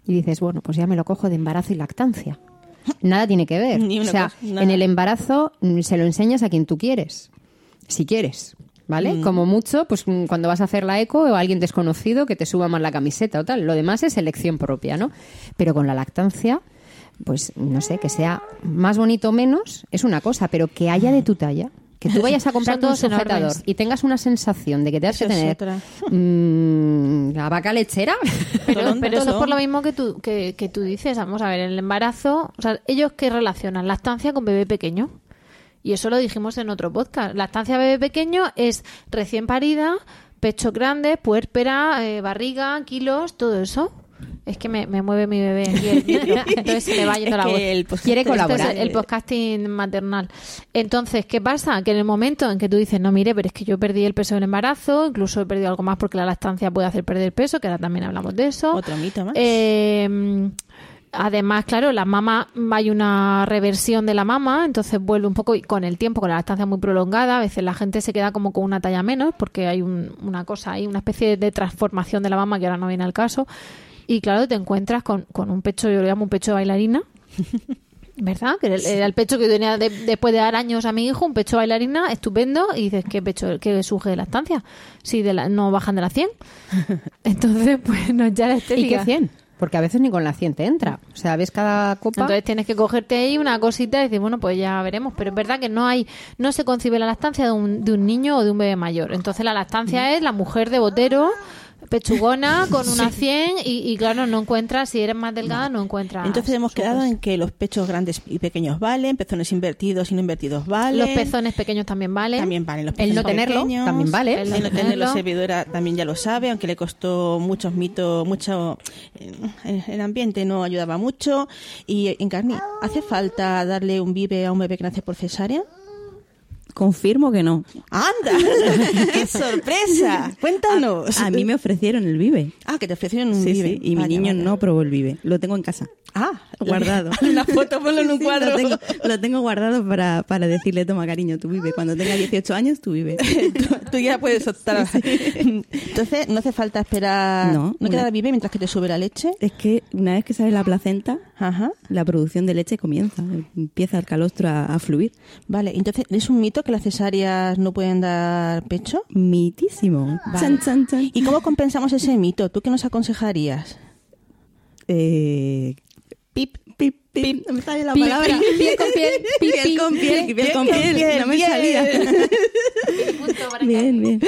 y dices, bueno, pues ya me lo cojo de embarazo y lactancia. Nada tiene que ver. Ni una o sea, cosa, en el embarazo mm, se lo enseñas a quien tú quieres, si quieres. ¿Vale? Mm. Como mucho, pues mm, cuando vas a hacer la eco o alguien desconocido que te suba más la camiseta o tal. Lo demás es elección propia, ¿no? Pero con la lactancia, pues no sé, que sea más bonito o menos es una cosa, pero que haya de tu talla. Que tú vayas a comprarte un todos enormes. sujetador y tengas una sensación de que te has que tener mm, la vaca lechera. Pero, eso es por lo mismo que tú, que, que tú dices. Vamos a ver, el embarazo, o sea, ellos que relacionan lactancia con bebé pequeño. Y eso lo dijimos en otro podcast. Lactancia bebé pequeño es recién parida, pecho grande, puérpera, eh, barriga, kilos, todo eso. Es que me, me mueve mi bebé aquí el micro, entonces se me va yendo Es la voz. el Quiere es colaborar. el podcasting maternal. Entonces, ¿qué pasa? Que en el momento en que tú dices, no, mire, pero es que yo perdí el peso del embarazo, incluso he perdido algo más porque la lactancia puede hacer perder peso, que ahora también hablamos de eso. Otro mito más. Eh, además, claro, la mama, hay una reversión de la mama, entonces vuelve un poco y con el tiempo, con la lactancia muy prolongada, a veces la gente se queda como con una talla menos porque hay un- una cosa ahí, una especie de transformación de la mama que ahora no viene al caso. Y claro, te encuentras con, con un pecho, yo lo llamo un pecho de bailarina. ¿Verdad? Que era el, pecho que yo tenía de- después de dar años a mi hijo, un pecho bailarina estupendo, y dices, ¿qué pecho, qué suje de lactancia? Si de la, no bajan de la 100. Entonces, pues no ya la ¿Y estética. qué 100? Porque a veces ni con la 100 te entra. O sea, ves cada copa. Entonces tienes que cogerte ahí una cosita y decir, bueno, pues ya veremos. Pero es verdad que no hay, no se concibe la lactancia de un, de un niño o de un bebé mayor. Entonces la lactancia es la mujer de botero, pechugona, con una 100 y, y claro, no encuentras, si eres más delgada, no encuentras. Entonces hemos quedado en que los pechos grandes y pequeños valen, pezones invertidos y no invertidos valen. Los pezones pequeños también valen. También valen los El pezones no tenerlo pequeños. también vale. El El no tenerlo, tenerlo. servidora también ya lo sabe, aunque le costó muchos mitos, mucho. eh, El ambiente no ayudaba mucho. Y en Carni, ¿hace falta darle un vive a un bebé que nace por cesárea? Confirmo que no. ¡Anda! ¡Qué sorpresa! Cuéntanos. A mí me ofrecieron el Vive. Ah, que te ofrecieron un Sí, vive. sí, y mi niño no probó el Vive. Lo tengo en casa. Ah, Guardado. Una foto, ponlo en un Sí, cuadro. Lo tengo, lo tengo guardado para, para decirle, toma cariño, tú vive. Cuando tenga 18 años, tú vive. tú, tú ya puedes optar. Entonces, no hace falta esperar. No, ¿No queda una- vive mientras que te sube la leche? Es que una vez que sale la placenta, Ajá. la producción de leche comienza. Empieza el calostro a, a fluir. Vale, entonces, ¿es un mito que las cesáreas no pueden dar pecho? Mitísimo. Vale. Chan, chan, chan. ¿Y cómo compensamos ese mito? ¿Tú qué nos aconsejarías? Eh, Pip, pip, pip. No me sale la palabra. pi- piel con piel, pi- Piel con piel, pi- piel con piel con piel. piel, No me bien. salía. Bien, bien.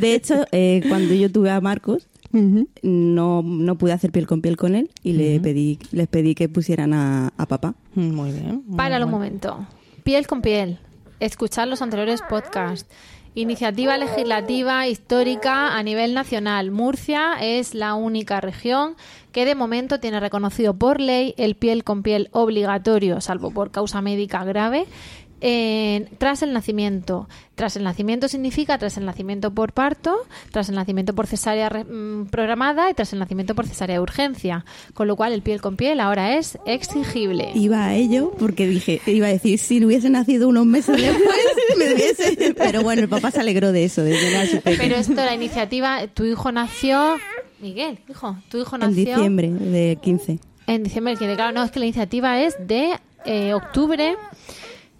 De hecho, eh, cuando yo tuve a Marcos, no, no pude hacer piel con piel con él y le pedí, les pedí que pusieran a, a papá. Muy bien. muy Páralo un bueno. momento. Piel con piel. Escuchar los anteriores podcasts. Iniciativa legislativa histórica a nivel nacional. Murcia es la única región que de momento tiene reconocido por ley el piel con piel obligatorio, salvo por causa médica grave, en- tras el nacimiento. Tras el nacimiento significa tras el nacimiento por parto, tras el nacimiento por cesárea re- mm, programada y tras el nacimiento por cesárea de urgencia. Con lo cual el piel con piel ahora es exigible. Iba a ello porque dije, iba a decir, si hubiese nacido unos meses después, me hubiese... Pero bueno, el papá se alegró de eso, de llenar su pecho. Pero esto, la iniciativa, tu hijo nació. Miguel, hijo, tu hijo En nació. diciembre de 15. En diciembre, claro, no, es que la iniciativa es de eh, octubre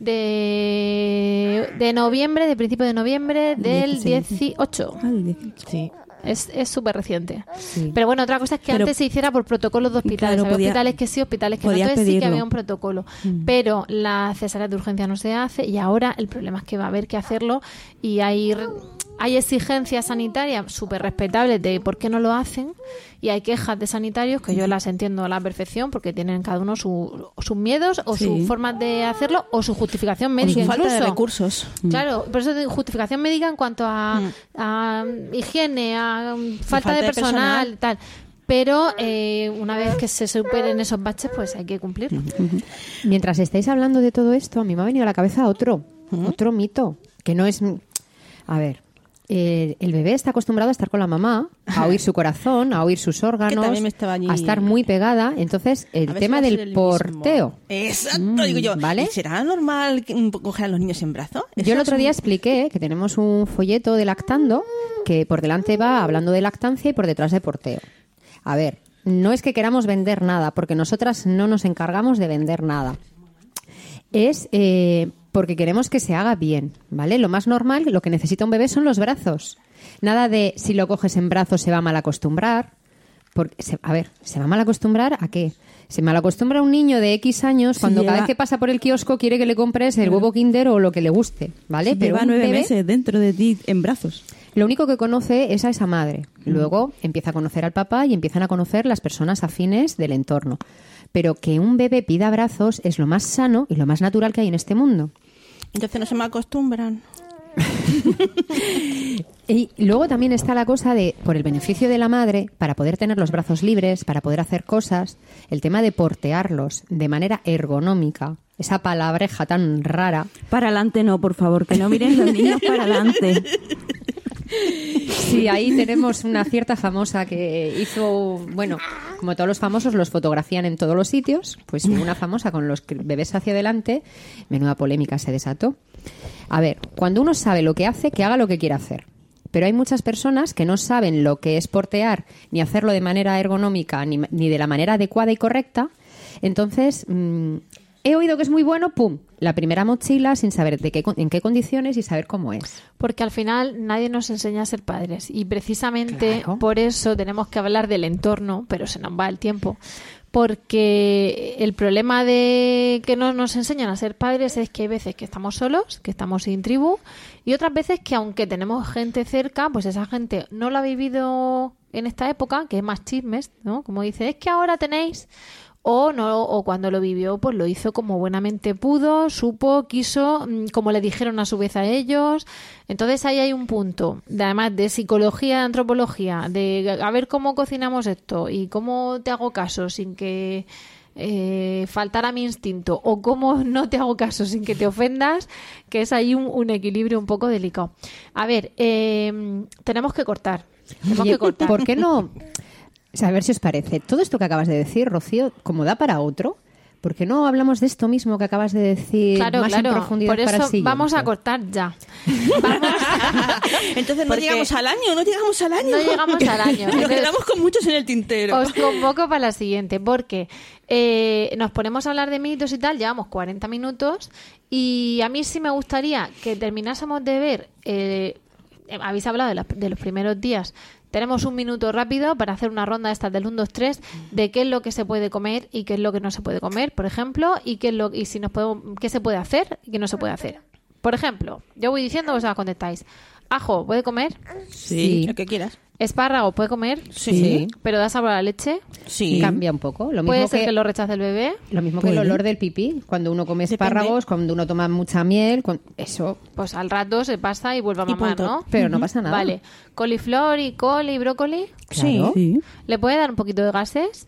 de, de noviembre, de principio de noviembre del 16. 18. Ah, el 18. Sí. Es es súper reciente. Sí. Pero bueno, otra cosa es que Pero- antes se hiciera por protocolos de hospitales. Claro, podía- hospitales que sí, hospitales que no. Entonces sí que había un protocolo. Pero la cesárea de urgencia no se hace y ahora el problema es que va a haber que hacerlo y hay, hay exigencias sanitarias súper respetables de por qué no lo hacen y hay quejas de sanitarios que yo las entiendo a la perfección porque tienen cada uno su- sus miedos o Sí. sus formas de hacerlo o su justificación O médica su falta de recursos. Claro, por eso justificación médica en cuanto a, a higiene, a falta, de falta de personal, personal. tal. Pero eh, una vez que se superen esos baches, pues hay que cumplirlo. Mientras estáis hablando de todo esto, a mí me ha venido a la cabeza otro, otro mito, que no es... A ver, eh, el bebé está acostumbrado a estar con la mamá, a oír su corazón, a oír sus órganos, a estar muy pegada. Entonces, el tema del el mismo. porteo. Exacto, Mm, digo yo. ¿vale? ¿Y ¿Será normal coger a los niños en brazos? Yo el otro día expliqué que tenemos un folleto de lactando que por delante va hablando de lactancia y por detrás de porteo. A ver, no es que queramos vender nada, porque nosotras no nos encargamos de vender nada. Es eh, porque queremos que se haga bien, ¿vale? Lo más normal, lo que necesita un bebé son los brazos. Nada de si lo coges en brazos se va a mal acostumbrar. Porque, se- a ver, ¿se va a mal acostumbrar a qué? Se mal acostumbra un niño de X años Si cuando cada vez que pasa por el kiosco quiere que le compres el huevo kinder o lo que le guste, ¿vale? Si lleva un nueve bebé- meses dentro de ti en brazos. lo único que conoce es a esa madre. Luego empieza a conocer al papá y empiezan a conocer las personas afines del entorno. Pero que un bebé pida abrazos es lo más sano y lo más natural que hay en este mundo. Entonces no se me acostumbran. Y luego también está la cosa de, por el beneficio de la madre, para poder tener los brazos libres, para poder hacer cosas, el tema de portearlos de manera ergonómica, esa palabreja tan rara, Para adelante no, por favor, que no miren los niños para adelante. Sí, ahí tenemos una cierta famosa que hizo, bueno, como todos los famosos los fotografían en todos los sitios, pues una famosa con los bebés hacia adelante, menuda polémica se desató. A ver, cuando uno sabe lo que hace, que haga lo que quiera hacer. Pero hay muchas personas que no saben lo que es portear, ni hacerlo de manera ergonómica, ni, ni de la manera adecuada y correcta. Entonces, mm, he oído que es muy bueno, ¡pum! La primera mochila sin saber de qué, en qué condiciones y saber cómo es. Porque al final nadie nos enseña a ser padres y precisamente Claro. por eso tenemos que hablar del entorno, pero se nos va el tiempo. Porque el problema de que no nos enseñan a ser padres es que hay veces que estamos solos, que estamos sin tribu, y otras veces que aunque tenemos gente cerca, pues esa gente no lo ha vivido en esta época, que es más chismes, ¿no? Como dice, es que ahora tenéis o no o cuando lo vivió pues lo hizo como buenamente pudo supo quiso mm, como le dijeron a su vez a ellos. Entonces ahí hay un punto. De, además de psicología de antropología de a ver cómo cocinamos esto y cómo te hago caso sin que eh, faltara mi instinto o cómo no te hago caso sin que te ofendas que es ahí un, un equilibrio un poco delicado. A ver eh, tenemos que cortar. Tenemos Oye, que cortar. ¿Por qué no? O sea, a ver si os parece. Todo esto que acabas de decir, Rocío, como da para otro, ¿por qué no hablamos de esto mismo que acabas de decir Claro, más en claro. profundidad Por para el eso vamos a cortar ya. Vamos Entonces no Porque- llegamos al año, no llegamos al año. No llegamos al año. Nos quedamos con muchos en el tintero. Os convoco para la siguiente, porque eh, nos ponemos a hablar de mitos y tal, llevamos 40 minutos, y a mí sí me gustaría que terminásemos de ver, eh, habéis hablado de, las- de los primeros días, tenemos un minuto rápido para hacer una ronda de estas del 1, 2, 3 de qué es lo que se puede comer y qué es lo que no se puede comer, por ejemplo, y qué es lo y si nos podemos, qué se puede hacer y qué no se puede hacer. Por ejemplo, yo voy diciendo, vosotros contestáis. Ajo, ¿puede comer? Sí, lo que quieras. Espárrago, ¿puede comer? Sí. ¿Pero da sabor a la leche? Sí. Cambia un poco. Lo ¿Puede mismo ser que, que lo rechace el bebé? lo mismo que el Puede. olor del pipí. Cuando uno come Depende. espárragos, cuando uno toma mucha miel, con- eso. Pues al rato se pasa y vuelve a mamar, punto. ¿no? Pero no pasa nada. Vale. Coliflor y col y brócoli. Claro. Sí. ¿Le puede dar un poquito de gases?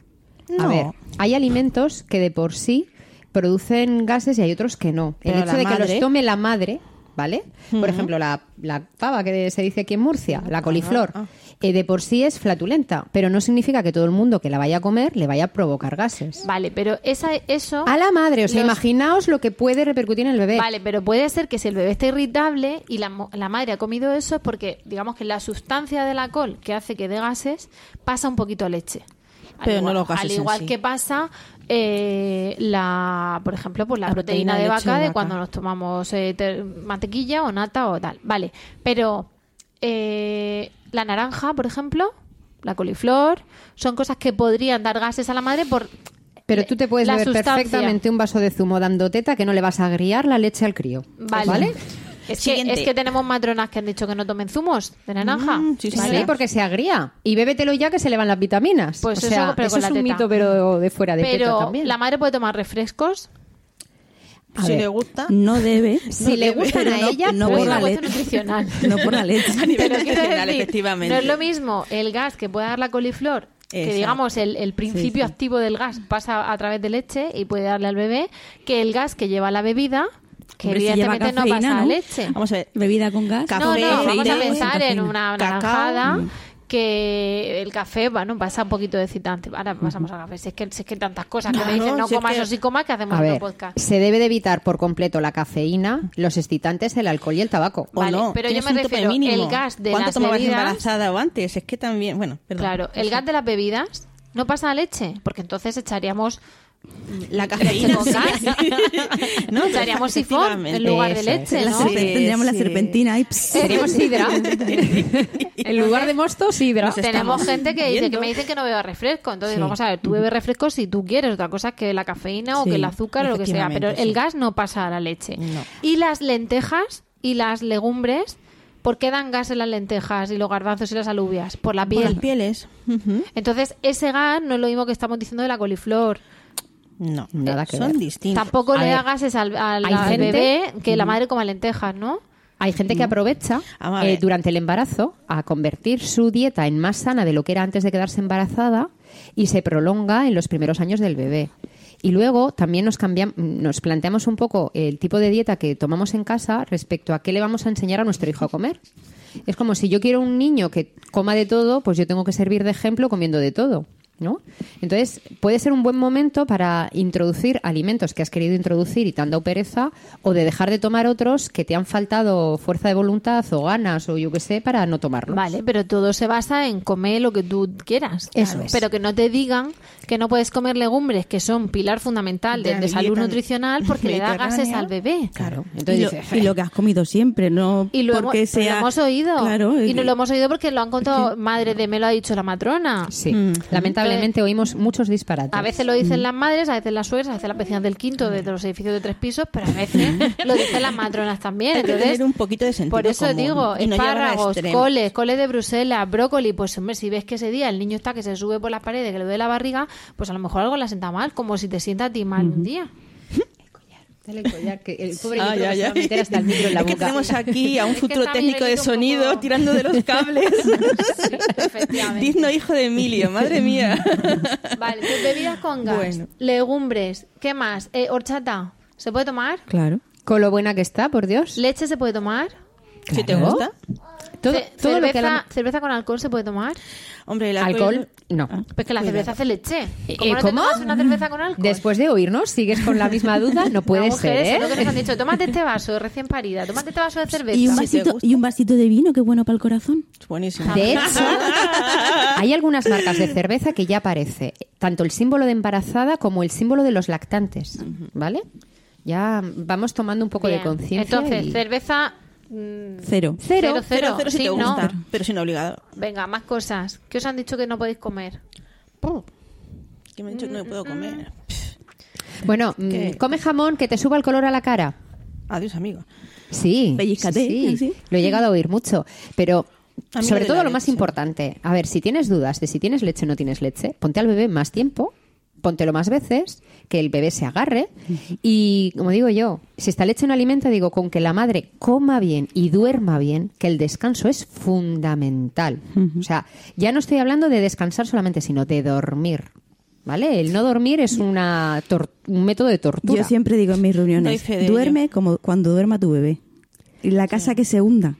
A No. ver, hay alimentos que de por sí producen gases y hay otros que no. El hecho la de que madre- los tome la madre, ¿vale? Por ejemplo, la, la pava que se dice aquí en Murcia, la coliflor, ah. Eh, de por sí es flatulenta, pero no significa que todo el mundo que la vaya a comer le vaya a provocar gases. Vale, pero esa, eso... A la madre, o sea, Los- imaginaos lo que puede repercutir en el bebé. Vale, pero puede ser que si el bebé está irritable y la, madre ha comido eso es porque, digamos que la sustancia de la col que hace que dé gases pasa un poquito a leche. Al Pero no igual, los gases Al en igual sí. que pasa eh, la, por ejemplo, pues la, La proteína, proteína de vaca de vaca. cuando nos tomamos eh, te- mantequilla o nata o tal. Vale, pero eh, la naranja, por ejemplo, la coliflor, son cosas que podrían dar gases a la madre por Pero tú te puedes la beber sustancia. perfectamente un vaso de zumo dando teta que no le vas a agriar la leche al crío. Vale. Es que, Siguiente. es que tenemos matronas que han dicho que no tomen zumos de naranja. Mm, sí, Sí, señora. porque se agría. Y bébetelo ya que se le van las vitaminas. Pues o eso, sea, pero eso con es la un teta. mito, pero de fuera de teta Pero también. la madre puede tomar refrescos. A si ver. le gusta, No debe. Si no le debe, gustan a no- ella, no pero por es la leche. nutricional. No por la leche. a nivel nutricional, decir, efectivamente. no es lo mismo el gas que puede dar la coliflor, que digamos el, el principio Sí, sí. activo del gas pasa a través de leche y puede darle al bebé, que el gas que lleva la bebida, que Hombre, si evidentemente no cafeína, pasa a ¿no? leche. Vamos a ver. Bebida con gas. Café, No, no, vamos a pensar en una Cacao. naranjada que el café, bueno, pasa un poquito de excitante. Ahora pasamos al café. Si es que, si es que hay tantas cosas que me Claro, dicen no si es comas que- o sí comas, que hacemos A otro ver, podcast. se debe de evitar por completo la cafeína, los excitantes, el alcohol y el tabaco. O Vale, no, pero yo me un refiero, mínimo. el gas de ¿Cuánto las tomabas bebidas- embarazada o antes? Es que también, bueno, perdón. Claro, el gas de las bebidas no pasa a leche, porque entonces echaríamos La cafeína con gas. no, echaríamos sifón en lugar de leche, ¿no? Sí, tendríamos la serpentina y Seríamos sidra. en lugar de mosto, sidra. Tenemos gente que dice que me dicen que no beba refresco. Entonces, Sí. vamos a ver, tú bebes refresco si tú quieres. Otra cosa es que la cafeína o que el azúcar o lo que sea. Pero el gas no pasa a la leche. No. Y las lentejas y las legumbres, ¿por qué dan gas en las lentejas y los garbanzos y las alubias? Por la Por piel. las pieles. Entonces, ese gas no es lo mismo que estamos diciendo de la coliflor. No, Nada que son ver. distintos. Tampoco A le ver, da gases al, al- hay al gente- bebé que la madre coma lentejas, ¿no? Hay gente que aprovecha Vamos a eh, durante el embarazo a convertir su dieta en más sana de lo que era antes de quedarse embarazada y se prolonga en los primeros años del bebé. Y luego también nos, cambiam- nos planteamos un poco el tipo de dieta que tomamos en casa respecto a qué le vamos a enseñar a nuestro hijo a comer. Es como si yo quiero un niño que coma de todo, pues yo tengo que servir de ejemplo comiendo de todo. ¿No? Entonces, puede ser un buen momento para introducir alimentos que has querido introducir y te han dado pereza, o de dejar de tomar otros que te han faltado fuerza de voluntad o ganas, o yo qué sé, para no tomarlos. Vale, pero todo se basa en comer lo que tú quieras. Eso Claro. es. Pero que no te digan que no puedes comer legumbres, que son pilar fundamental De de, salud nutricional, porque le da gases al bebé. Claro. y, lo, dices, y lo que has comido siempre, no Y lo, hemos, porque lo sea... hemos oído. Claro, y no lo hemos oído porque lo han contado madre de me lo ha dicho la matrona. Sí, Mm. lamentablemente oímos muchos disparates. A veces lo dicen las madres, a veces las suegras, a veces las vecinas del quinto de los edificios de tres pisos, pero a veces lo dicen las matronas también. Hay que Entonces, tener un poquito de sentido Por eso común digo, no espárragos, coles, coles de Bruselas, brócoli, pues hombre, si ves que ese día el niño está que se sube por las paredes, que le duele la barriga, pues a lo mejor algo le sienta mal, como si te sienta a ti mal un día. Dale el collar, que el pobre Ah, ya, que se ya. va a meter hasta el micro en la es que boca. tenemos aquí a un Es que futuro técnico de sonido poco- tirando de los cables. efectivamente. Digno hijo de Emilio, madre mía. Vale, pues bebidas con gas, Bueno. legumbres, ¿qué más? Eh, horchata, ¿se puede tomar? Claro. Con lo buena que está, por Dios. ¿Leche se puede tomar? Si te Claro. gusta. Todo, Ce- todo lo que cerveza, hablamos- ¿Cerveza con alcohol se puede tomar? Hombre, el Alcohol, no. Pues que la cerveza hace leche. Eh, ¿Cómo no te ¿cómo? tomas una cerveza con alcohol? Después de oírnos, sigues con la misma duda, no puede Las mujeres, ser, es lo que ¿eh? nos han dicho, tómate este vaso recién parida, tómate este vaso de cerveza. Y un, vasito, gusta. y un vasito de vino, qué bueno para el corazón. Es buenísimo. De hecho, hay algunas marcas de cerveza que ya aparece tanto el símbolo de embarazada como el símbolo de los lactantes, ¿vale? Ya vamos tomando un poco Bien. de conciencia. Entonces, y- cerveza... mm, Cero. Cero, Cero, cero. cero si Sí, te no. gusta, pero sin obligado. Venga, más cosas. ¿Qué os han dicho que no podéis comer? Que me han dicho que no puedo comer. Bueno, mm, ¿Qué? come jamón que te suba el color a la cara. Adiós, amigo. Sí, Pellizcate, sí, así. lo he llegado a oír mucho, pero sobre todo lo más importante, a ver, si tienes dudas de si tienes leche o no tienes leche, ponte al bebé más tiempo, póntelo más veces, que el bebé se agarre y, como digo yo, si esta leche no alimenta, digo, con que la madre coma bien y duerma bien, que el descanso es fundamental. O sea, ya no estoy hablando de descansar solamente, sino de dormir. ¿Vale? El no dormir es una tor- un método de tortura. Yo siempre digo en mis reuniones, ello. duerme como cuando duerma tu bebé. Y la casa que se hunda.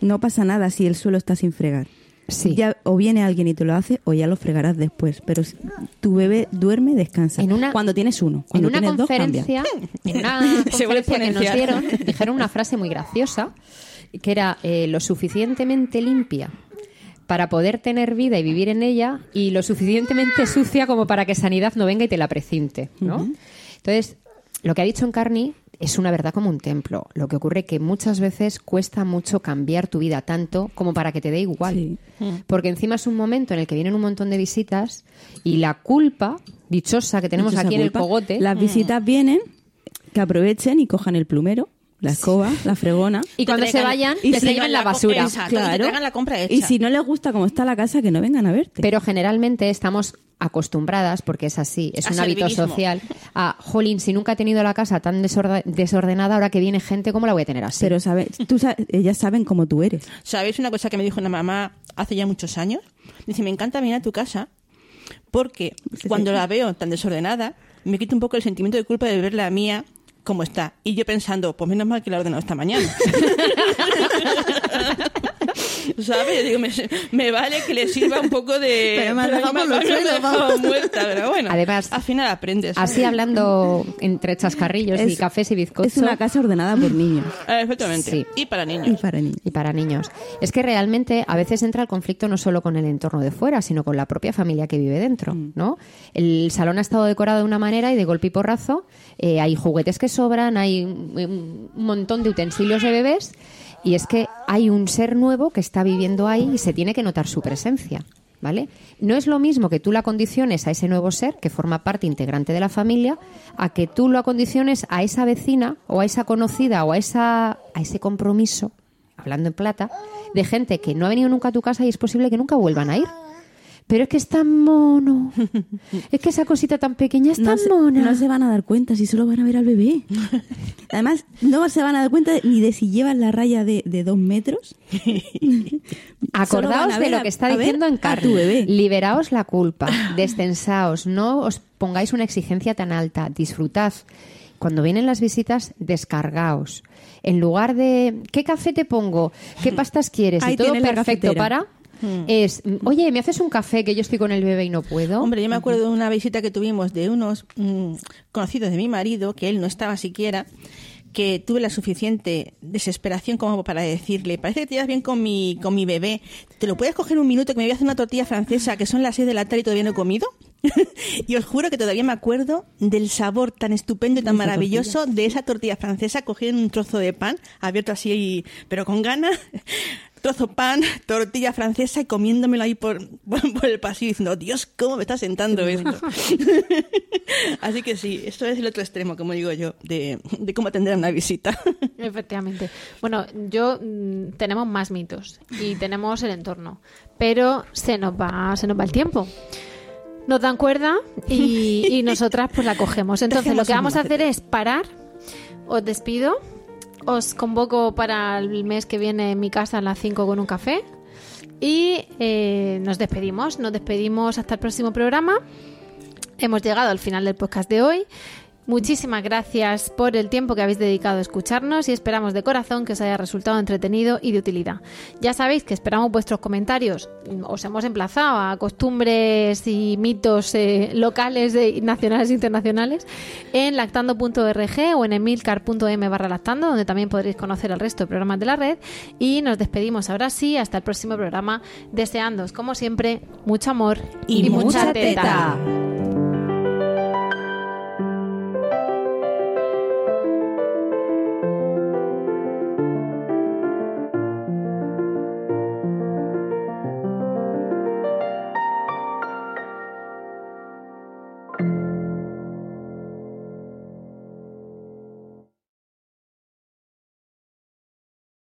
No pasa nada si el suelo está sin fregar. Sí. Ya, o viene alguien y te lo hace o ya lo fregarás después. Pero si tu bebé duerme, descansa. En una- cuando tienes uno. En Cuando una tienes dos, cambia. conferencia, en una conferencia que nos dieron, dijeron una frase muy graciosa, que era eh, lo suficientemente limpia para poder tener vida y vivir en ella y lo suficientemente sucia como para que sanidad no venga y te la precinte, ¿no? Entonces, lo que ha dicho Encarni es una verdad como un templo. Lo que ocurre que muchas veces cuesta mucho cambiar tu vida tanto como para que te dé igual. Porque encima es un momento en el que vienen un montón de visitas y la culpa dichosa que tenemos Dichosa aquí en el cogote. Las visitas vienen, que aprovechen y cojan el plumero, la escoba, la fregona. Y cuando se vayan, Y que si se lleven la basura. Exacto, que te traigan la compra hecha. Y si no les gusta cómo está la casa, que no vengan a verte. Pero generalmente estamos acostumbradas, porque es así, es A un hábito social, a, jolín, si nunca he tenido la casa tan desorde- desordenada, ahora que viene gente, ¿cómo la voy a tener así? Pero sabe, tú sa- ellas saben cómo tú eres. ¿Sabéis una cosa que me dijo una mamá hace ya muchos años? Dice, me encanta venir a tu casa porque cuando la veo tan desordenada, me quita un poco el sentimiento de culpa de ver la mía como está. Y yo pensando, pues menos mal que la he ordenado esta mañana. ¿Sabes? Yo digo, me, me vale que le sirva un poco de... Pero me has dejado por los suelos, vamos. muerta, pero bueno. Además, al final aprendes. ¿sabes? Así hablando entre chascarrillos y cafés y bizcochos. Es una casa ordenada por niños. Efectivamente. Sí. Y para Y niños. para niños. y para niños. Es que realmente a veces entra el conflicto no solo con el entorno de fuera, sino con la propia familia que vive dentro, ¿no? El salón ha estado decorado de una manera y de golpe y porrazo eh, hay juguetes que sobran, hay un montón de utensilios de bebés y es que hay un ser nuevo que está viviendo ahí y se tiene que notar su presencia. ¿Vale? No es lo mismo que tú la condiciones a ese nuevo ser que forma parte integrante de la familia a que tú lo acondiciones a esa vecina o a esa conocida o a esa a ese compromiso hablando en plata, de gente que no ha venido nunca a tu casa y es posible que nunca vuelvan a ir. Pero es que es tan mono. Es que esa cosita tan pequeña es No tan se, mona. no se van a dar cuenta si solo van a ver al bebé. Además, no se van a dar cuenta ni de si llevan la raya de, de dos metros. Acordaos de lo a- que está diciendo en bebé. Liberaos la culpa, descensaos, no os pongáis una exigencia tan alta, disfrutad. Cuando vienen las visitas, descargaos. En lugar de ¿qué café te pongo? ¿Qué pastas quieres? Ahí y todo perfecto cafetera. Para es, oye, ¿me haces un café que yo estoy con el bebé y no puedo? Hombre, yo me acuerdo de una visita que tuvimos de unos mm, conocidos de mi marido, que él no estaba siquiera, que tuve la suficiente desesperación como para decirle, parece que te llevas bien con mi, con mi bebé, ¿te lo puedes coger un minuto que me voy a hacer una tortilla francesa que son las 6 de la tarde y todavía no he comido? y os juro que todavía me acuerdo del sabor tan estupendo y tan maravilloso de esa tortilla francesa cogida en un trozo de pan, abierto así, pero con ganas, trozo pan, tortilla francesa y comiéndomelo ahí por, por, el pasillo diciendo, Dios, ¿cómo me está sentando esto? Así que sí, esto es el otro extremo, como digo yo, de, de cómo atender a una visita. Efectivamente. Bueno, yo mm, tenemos más mitos y tenemos el entorno, pero se nos va, se nos va el tiempo. Nos dan cuerda y, y nosotras pues la cogemos. Entonces lo que vamos a hacer es parar. Os despido. Os convoco para el mes que viene en mi casa a las 5 con un café. Y eh, nos despedimos. Nos despedimos hasta el próximo programa. Hemos llegado al final del podcast de hoy. Muchísimas gracias por el tiempo que habéis dedicado a escucharnos y esperamos de corazón que os haya resultado entretenido y de utilidad. Ya sabéis que esperamos vuestros comentarios. Os hemos emplazado a costumbres y mitos eh, locales, de, nacionales e internacionales en lactando.org o en emilcar.m barra lactando, donde también podréis conocer el resto de programas de la red. Y nos despedimos ahora sí, hasta el próximo programa, deseándoos, como siempre, mucho amor Y mucha teta.